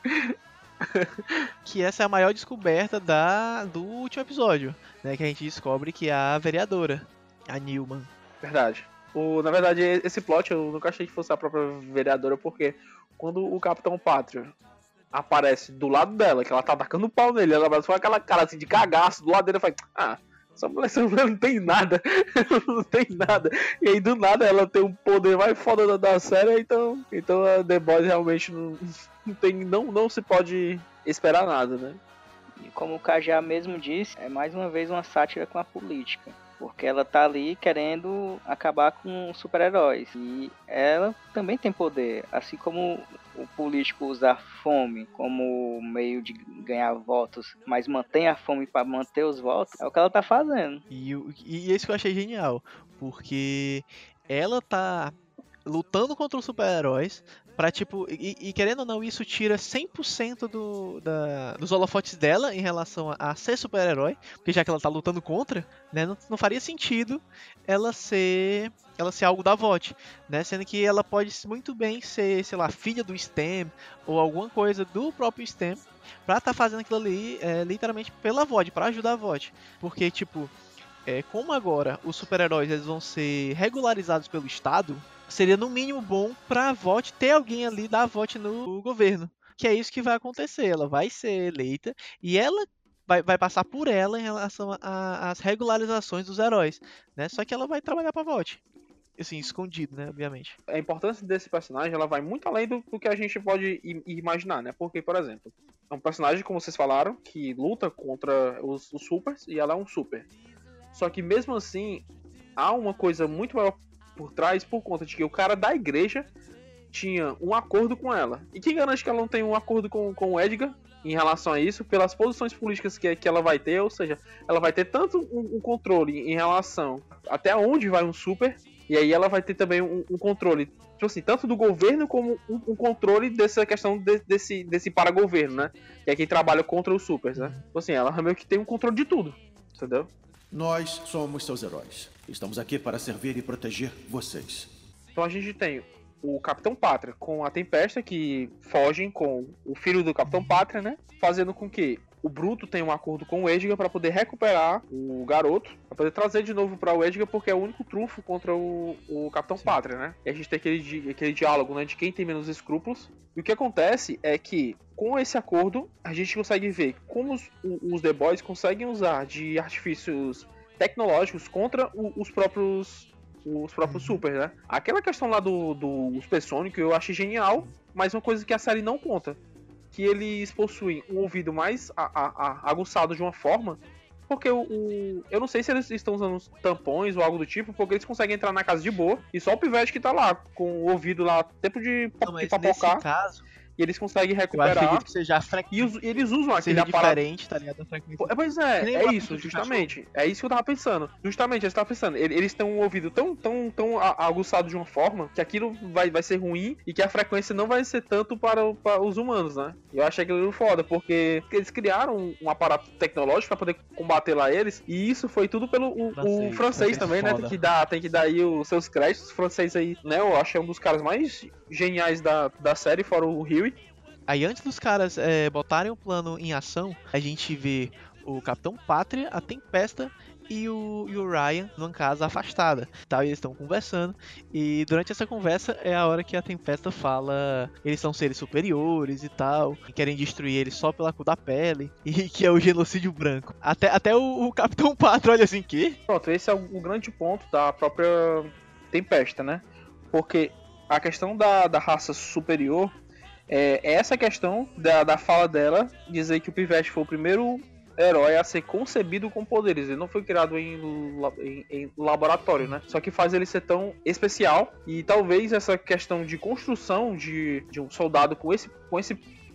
que essa é a maior descoberta da, do último episódio, né? Que a gente descobre que é a vereadora, a Newman. Verdade. O, na verdade, esse plot eu nunca achei que fosse a própria vereadora, porque quando o Capitão Pátria aparece do lado dela, que ela tá atacando o pau nele, ela foi aquela cara assim de cagaço do lado dele, faz, ah, essa mulher, essa mulher não tem nada, (laughs) não tem nada. E aí do nada ela tem um poder mais foda da, da série, então, então a The Boys realmente não, não tem, não, não se pode esperar nada, né? E como o KGA mesmo disse, é mais uma vez uma sátira com a política. Porque ela tá ali querendo acabar com super-heróis. E ela também tem poder. Assim como o político usa a fome como meio de ganhar votos, mas mantém a fome para manter os votos, é o que ela tá fazendo. E, e isso que eu achei genial. Porque ela tá lutando contra os super-heróis, Pra, tipo, e, e, querendo ou não, isso tira 100% do, da, dos holofotes dela em relação a, a ser super-herói, porque já que ela tá lutando contra, né, não, não, faria sentido ela ser ela ser algo da VOT, né, sendo que ela pode muito bem ser, sei lá, filha do STEM ou alguma coisa do próprio STEM pra tá fazendo aquilo ali é, literalmente pela VOT, para ajudar a VOT, porque, tipo, é, como agora os super-heróis eles vão ser regularizados pelo Estado, seria no mínimo bom para a VOT ter alguém ali dar voto no governo. Que é isso que vai acontecer. Ela vai ser eleita e ela vai, vai passar por ela em relação às regularizações dos heróis, né? Só que ela vai trabalhar para a VOT. Assim, escondido, né? Obviamente. A importância desse personagem ela vai muito além do, do que a gente pode imaginar, né? Porque, por exemplo, é um personagem, como vocês falaram, que luta contra os, os supers e ela é um super. Só que mesmo assim, há uma coisa muito maior por trás por conta de que o cara da igreja tinha um acordo com ela. E quem garante que ela não tem um acordo com, com o Edgar em relação a isso, pelas posições políticas que, que ela vai ter, ou seja, ela vai ter tanto um, um controle em relação até onde vai um super, e aí ela vai ter também um, um controle, tipo assim, tanto do governo como um, um controle dessa questão de, desse, desse para-governo, né? Que é quem trabalha contra os supers, né? Tipo assim, ela meio que tem um controle de tudo, entendeu? Nós somos seus heróis. Estamos aqui para servir e proteger vocês. Então a gente tem o Capitão Pátria com a Tempesta que fogem com o filho do Capitão Pátria, né? Fazendo com que o Bruto tenha um acordo com o Edgar para poder recuperar o garoto, para poder trazer de novo para o Edgar, porque é o único trunfo contra o, o Capitão Sim. Pátria, né? E a gente tem aquele, aquele diálogo, né, de quem tem menos escrúpulos. E o que acontece é que, com esse acordo, a gente consegue ver como os, os The Boys conseguem usar de artifícios tecnológicos contra o, os próprios os próprios super, né? Aquela questão lá do, do supersônico eu achei genial, mas uma coisa que a série não conta. Que eles possuem um ouvido mais a, a, a, aguçado de uma forma porque o, o, Eu não sei se eles estão usando tampões ou algo do tipo, porque eles conseguem entrar na casa de boa e só o pivete que tá lá, com o ouvido lá, tempo de, Não, de mas nesse papocar, caso, e eles conseguem eu recuperar. acredito que seja E os- e eles usam aquele aparato. diferente, tá ligado? Frequência. É, Pois é, é o isso, justamente. É isso que eu tava pensando. Justamente, eu tava pensando. ele- Eles têm um ouvido tão, tão, tão aguçado de uma forma que aquilo vai, vai ser ruim e que a frequência não vai ser tanto para, o- para os humanos, né? Eu achei aquilo foda, porque eles criaram um, aparato tecnológico para poder combater lá eles, e isso foi tudo pelo o, o Francês, francês, francês também, né? Tem que, dar, tem que dar aí os seus créditos. O francês aí, né? Eu é um dos caras mais geniais da, da série, fora o Huey. Aí antes dos caras é, botarem o plano em ação, a gente vê o Capitão Pátria, a Tempesta e o, e o Ryan numa casa afastada. Tal, e eles estão conversando. E durante essa conversa é a hora que a Tempesta fala eles são seres superiores e tal, e querem destruir eles só pela cor da pele, (laughs) e que é o genocídio branco. Até, até o, o Capitão Pátria olha assim, que? Pronto, esse é o grande ponto da própria Tempesta, né? Porque a questão da, da raça superior é, é essa questão da, da fala dela dizer que o Pivete foi o primeiro herói a ser concebido com poderes. Ele não foi criado em, em- em laboratório, né? Só que faz ele ser tão especial e talvez essa questão de construção de, de um soldado com esse, com esse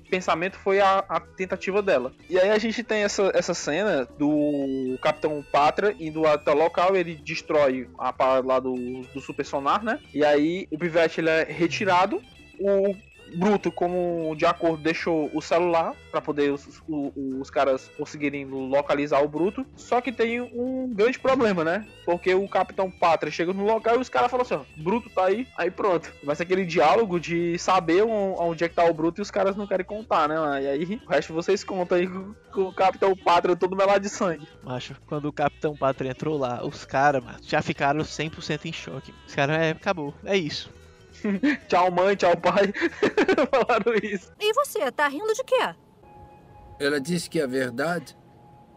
pensamento foi a, a tentativa dela. E aí a gente tem essa, essa cena do Capitão Pátria indo até o local, ele destrói a parada lá do, do super sonar, né? E aí o Pivete ele é retirado, o Bruto, como de acordo, deixou o celular para poder os, o- os caras conseguirem localizar o Bruto. Só que tem um grande problema, né? Porque o Capitão Pátria chega no local e os caras falam assim: ó, Bruto tá aí, aí pronto. Ser aquele diálogo de saber on- onde é que tá o Bruto e os caras não querem contar, né? E aí o resto vocês contam aí com, o Capitão Pátria todo melado de sangue. Macho, quando o Capitão Pátria entrou lá, os caras, já ficaram 100% em choque. Os caras, é, acabou, é isso. (laughs) Tchau, mãe, tchau, pai. (laughs) Falaram isso. E você, tá rindo de quê? Ela disse que a verdade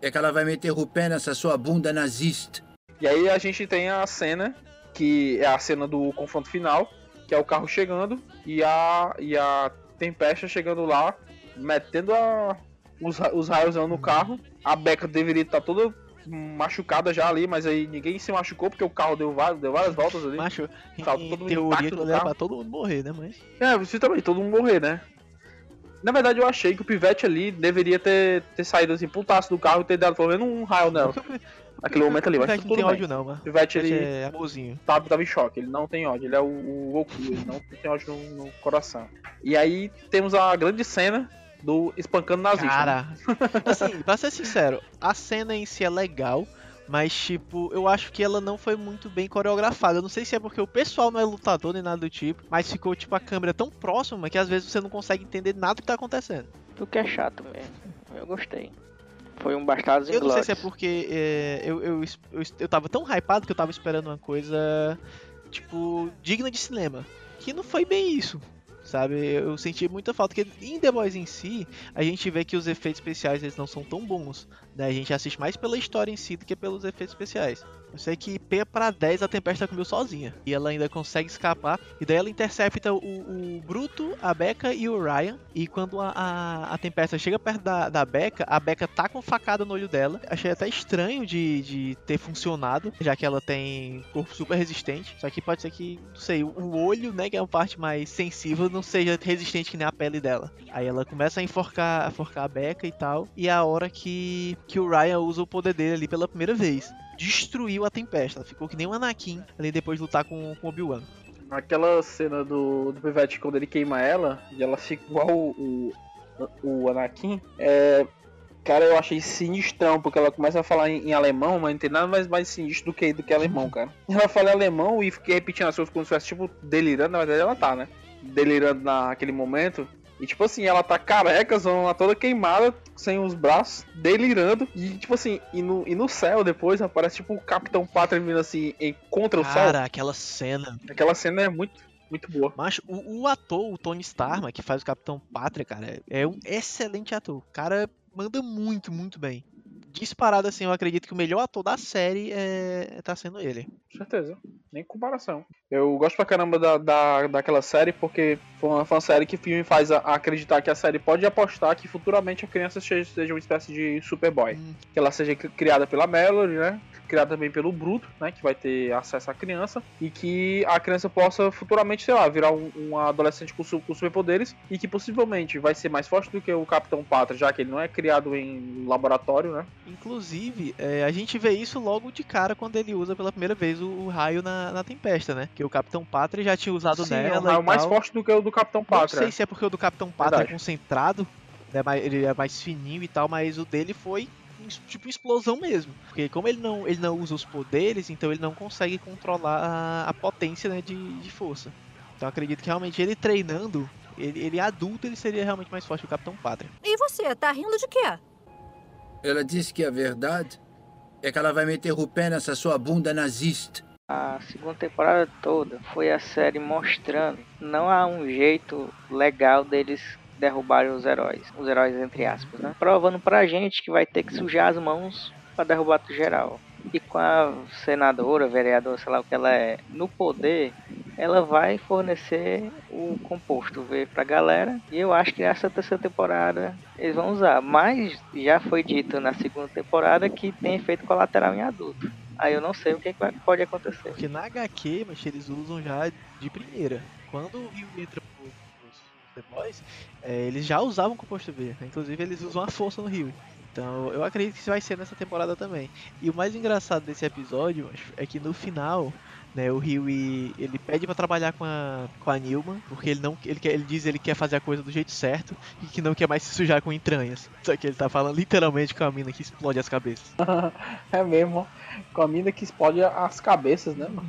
é que ela vai meter o pé nessa sua bunda nazista. E aí a gente tem a cena, que é a cena do confronto final, que é o carro chegando e a, e a Tempesta chegando lá, metendo a, os, os raios no carro. A Becca deveria estar toda machucada já ali, mas aí ninguém se machucou porque o carro deu várias, deu várias voltas ali. Macho, em, Tá em todo teoria intacto que leva pra todo mundo morrer, né, mas... É, você também, todo mundo morrer, né? Na verdade, eu achei que o Pivete ali deveria ter, ter saído assim, putaço do carro e ter dado pelo menos um raio nela. (laughs) Naquele momento ali, mas Pivete não tudo tem bem. ódio não, mano. O Pivete, Pivete ele é amorzinho. tava, tava em choque, ele não tem ódio, ele é o, o Goku, ele não tem ódio no, no coração. E aí temos a grande cena do espancando nazista. né? Cara, (laughs) assim, pra ser sincero, a cena em si é legal, mas tipo, eu acho que ela não foi muito bem coreografada. Eu não sei se é porque o pessoal não é lutador nem nada do tipo, mas ficou tipo a câmera tão próxima que às vezes você não consegue entender nada que tá acontecendo. Tu que é chato mesmo. Eu gostei. Foi um Bastardos Eu não sei se é porque é, eu, eu, eu, eu tava tão hypado que eu tava esperando uma coisa, tipo, digna de cinema. Que não foi bem isso. Sabe, eu senti muita falta, porque em The Boys em si, a gente vê que os efeitos especiais eles não são tão bons, né? A gente assiste mais pela história em si do que pelos efeitos especiais. Eu sei que P pra 10 a Tempesta comeu sozinha. E ela ainda consegue escapar. E daí ela intercepta o, o Bruto, a Becca e o Ryan. E quando a, a, a Tempesta chega perto da, da Becca, a Becca tá com facada no olho dela. Achei até estranho de, de ter funcionado, já que ela tem corpo super resistente. Só que pode ser que, não sei, o olho, né, que é a parte mais sensível, não seja resistente que nem a pele dela. Aí ela começa a enforcar, a enforcar a Becca e tal. E é a hora que, que o Ryan usa o poder dele ali pela primeira vez. Destruiu a Tempesta. Ficou que nem um Anakin ali depois de lutar com, com o Obi-Wan. Aquela cena do, do Pivete quando ele queima ela, e ela fica igual o, o, o Anakin, é. Cara, eu achei sinistrão, porque ela começa a falar em, em alemão, mas não tem nada mais, mais sinistro do que, do que alemão, cara. Ela fala em alemão e fica repetindo as coisas como se estivesse, tipo, delirando. Na verdade, ela tá, né? Delirando naquele momento. E, tipo assim, ela tá careca, zona toda queimada, sem os braços, delirando. E, tipo assim, e no, e no céu depois aparece, tipo, o Capitão Pátria vindo assim, em, contra o sol. Cara, aquela cena. Aquela cena é muito, muito boa. Macho, o, o ator, o Tony Starma, que faz o Capitão Pátria, cara, é um excelente ator. O cara manda muito, muito bem. Disparado assim, eu acredito que o melhor ator da série é tá sendo ele. Com certeza. nem comparação. Eu gosto pra caramba da, da, daquela série porque foi uma, foi uma série que o filme faz a, a acreditar que a série pode apostar que futuramente a criança seja, seja uma espécie de Superboy. Hum. Que ela seja criada pela Melody, né? criada também pelo Bruto, né, que vai ter acesso à criança, e que a criança possa futuramente, sei lá, virar um, um adolescente com, com superpoderes e que possivelmente vai ser mais forte do que o Capitão Pátria, já que ele não é criado em laboratório, né? Inclusive, é, a gente vê isso logo de cara quando ele usa pela primeira vez o, o raio na, na, Tempesta, né? Que o Capitão Pátria já tinha usado Sim, nela. É um raio mais forte do que o do Capitão Pátria. Não sei se é porque o do Capitão Pátria Verdade. é concentrado, né, ele é mais fininho e tal, mas o dele foi tipo explosão mesmo. Porque como ele não, ele não usa os poderes, então ele não consegue controlar a, a potência né, de, de força. Então acredito que realmente ele treinando, ele, ele adulto, ele seria realmente mais forte que o Capitão Pátria. E você, tá rindo de quê? Ela disse que a verdade é que ela vai meter o pé nessa sua bunda nazista. A segunda temporada toda foi a série mostrando não há um jeito legal deles derrubarem os heróis. Os heróis entre aspas, né? Provando pra gente que vai ter que sujar as mãos para derrubar o geral. E com a senadora, vereadora, sei lá o que ela é, no poder, ela vai fornecer o composto V pra galera. E eu acho que nessa terceira temporada eles vão usar. Mas já foi dito na segunda temporada que tem efeito colateral em adulto. Aí eu não sei o que, pode acontecer. Porque na HQ, mas eles usam já de primeira. Quando o Rio entra pro The Boys, é, eles já usavam composto V. Né? Inclusive eles usam a força no Rio. Então eu acredito que isso vai ser nessa temporada também. E o mais engraçado desse episódio é que no final, né, o Rio ele pede para trabalhar com a, com a Nilma, porque ele não ele, quer, ele diz que ele quer fazer a coisa do jeito certo e que não quer mais se sujar com entranhas. Só que ele tá falando literalmente com a mina que explode as cabeças. (laughs) é mesmo, com a mina que explode as cabeças, né, mano?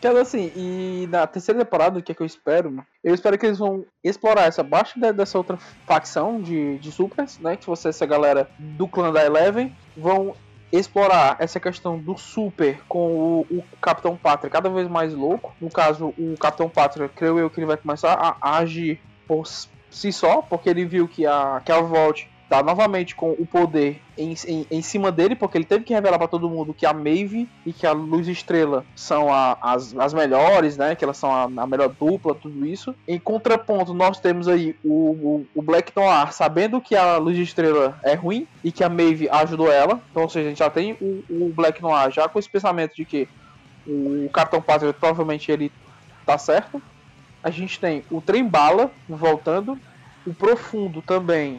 Quero (laughs) assim, e na terceira temporada, o que, é que eu espero? Eu espero que eles vão explorar essa baixa dessa outra facção de, de supers, né? Que você, essa galera do clã da Eleven, vão explorar essa questão do super com o, o, Capitão Pátria cada vez mais louco. No caso, o Capitão Pátria, creio eu que ele vai começar a, agir por si só, porque ele viu que a, que a Vault tá novamente com o poder em, em, em cima dele, porque ele teve que revelar para todo mundo que a Maeve e que a Luz Estrela são a, as, as melhores, né? Que elas são a, a, melhor dupla, tudo isso. Em contraponto, nós temos aí o, o, o, Black Noir sabendo que a Luz Estrela é ruim e que a Maeve ajudou ela. Então, ou seja, a gente já tem o, o Black Noir já com esse pensamento de que o Capitão Pátria provavelmente ele tá certo. A gente tem o Trem Bala voltando, o Profundo também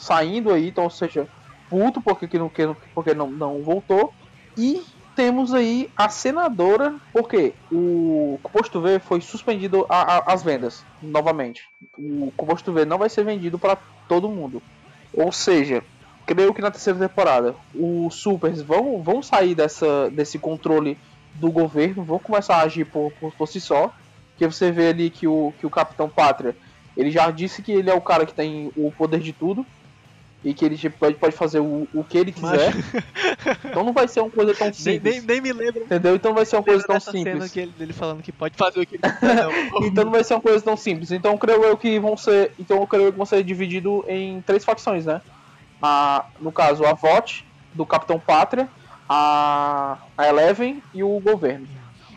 saindo aí, então, ou seja, puto porque, que não, porque não, não voltou. E temos aí a senadora, porque o composto V foi suspendido a, a, as vendas novamente. O composto V não vai ser vendido para todo mundo. Ou seja, creio que na terceira temporada os supers vão, vão sair dessa, desse controle do governo, vão começar a agir por, por, por si só. Que você vê ali que o, que o Capitão Pátria ele já disse que ele é o cara que tem o poder de tudo e que ele tipo, pode, pode fazer o, o que ele quiser. Mas... Então não vai ser uma coisa tão simples. Nem, nem, nem me lembro. Entendeu? Então vai ser uma coisa tão simples. Que ele, ele falando que pode fazer o que ele quiser. (laughs) então não vai ser uma coisa tão simples. Então creio eu que vão ser. Então eu creio que vão ser divididos em três facções, né? A, no caso, a VOT, do Capitão Pátria, a, a Eleven e o governo.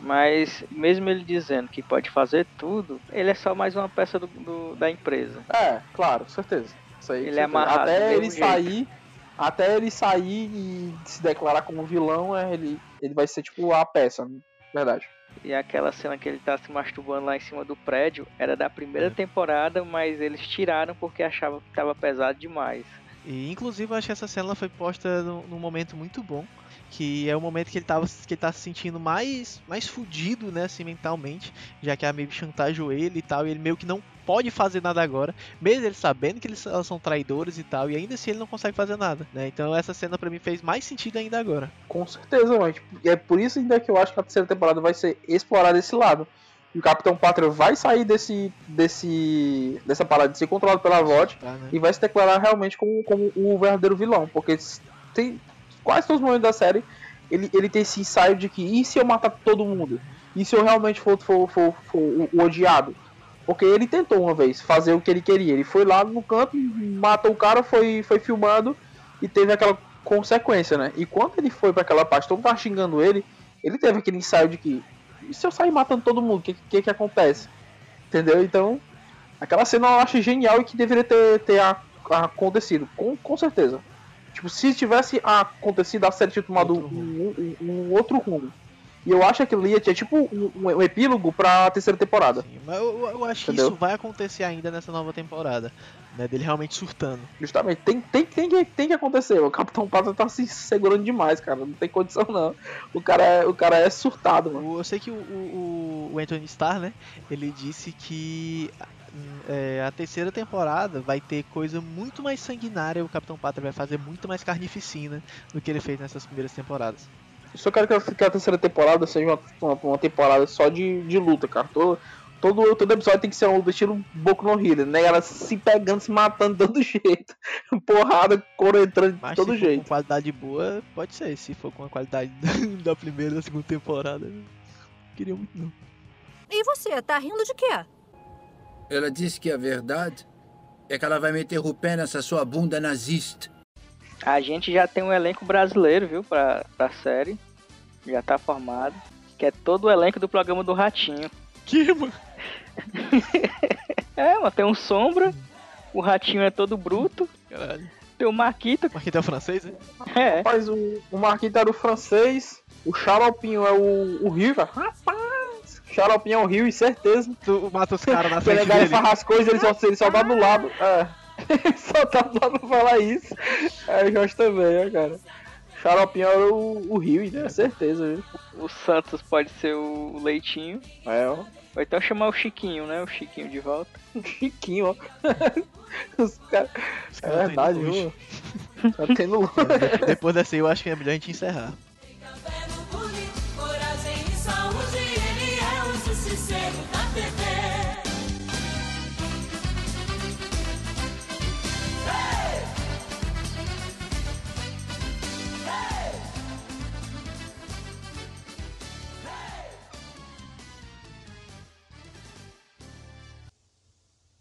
Mas mesmo ele dizendo que pode fazer tudo, ele é só mais uma peça do, do da empresa. É, claro, certeza. Isso aí, ele é amarrado até ele sair, até ele sair e se declarar como vilão, é, ele, ele vai ser tipo a peça, verdade. E aquela cena que ele tá se masturbando lá em cima do prédio era da primeira temporada, mas eles tiraram porque achavam que tava pesado demais. E inclusive eu acho que essa cena foi posta num momento muito bom que é o momento que ele tava que ele tá se sentindo mais mais fudido, né, assim, mentalmente, já que a Maeve chantageou ele e tal, e ele meio que não pode fazer nada agora, mesmo ele sabendo que eles, elas são traidores e tal, e ainda assim ele não consegue fazer nada, né? Então essa cena para mim fez mais sentido ainda agora. Com certeza, mas é por isso ainda que eu acho que a terceira temporada vai ser explorar esse lado. O Capitão Pátria vai sair desse, desse, dessa parada de ser controlado pela VOD ah, né? e vai se declarar realmente como, como o verdadeiro vilão. Porque tem, quase todos os momentos da série, ele, ele tem esse ensaio de que e se eu matar todo mundo? E se eu realmente for, for, for, for o, o, odiado? Porque ele tentou uma vez fazer o que ele queria. Ele foi lá no canto, matou o cara, foi, foi filmando e teve aquela consequência, né? E quando ele foi para aquela parte, todo mundo tava xingando ele, ele teve aquele ensaio de que e se eu sair matando todo mundo, o que, que que acontece? Entendeu? Então, aquela cena eu acho genial e que deveria ter, ter acontecido, com, com certeza. Tipo, se tivesse acontecido, a série tinha tomado Outro um, um- um outro rumo. E eu acho que ali tinha tipo um, um- epílogo pra terceira temporada. Sim, mas eu, eu acho que Entendeu? isso vai acontecer ainda nessa nova temporada. Né, dele realmente surtando. Justamente, tem, tem, tem, que, tem que acontecer. O Capitão Pátria tá se segurando demais, cara. Não tem condição, não. O cara é, o cara é surtado, mano. Eu sei que o, o, o Anthony Starr, né? Ele disse que é, a terceira temporada vai ter coisa muito mais sanguinária. O Capitão Pátria vai fazer muito mais carnificina do que ele fez nessas primeiras temporadas. Eu só quero que a, terceira temporada seja uma, uma, uma temporada só de, de luta, cara. Todo, todo, todo episódio tem que ser um estilo Boku no Hero, né? Ela se pegando, se matando de todo (laughs) jeito. Porrada, couro entrando de Mas todo se jeito. com qualidade boa, pode ser. Se for com a qualidade (laughs) da primeira e da segunda temporada, não queria muito não. E você, tá rindo de quê? Ela disse que a verdade é que ela vai meter o pé nessa sua bunda nazista. A gente já tem um elenco brasileiro, viu, pra, pra série. Já tá formado. Que é todo o elenco do programa do Ratinho. Que, mano? (laughs) É, mas tem um Sombra. O Ratinho é todo bruto. Caralho. Tem o Marquito. Marquito é francês, né? É. Rapaz, o, o Marquinhos era o francês, o Xaropinho é o, o Rio, cara. Rapaz! Xaropinho é o Rio, e certeza. Tu mata os caras na Se ele frente pegar e dele. farrar as coisas, ele só, ele só tá do lado. É. Ele (laughs) só tá do lado pra falar isso. É, eu gosto também, ó, cara. Xaropinho era o, o Rio, né? Certeza, viu? O Santos pode ser o Leitinho. É, ó. Ou então chamar o Chiquinho, né? O Chiquinho de volta. (laughs) Chiquinho, ó. (laughs) Os caras. Os É indo verdade, viu? Tá tendo (laughs) longe. Depois dessa aí, eu acho que é melhor a gente encerrar.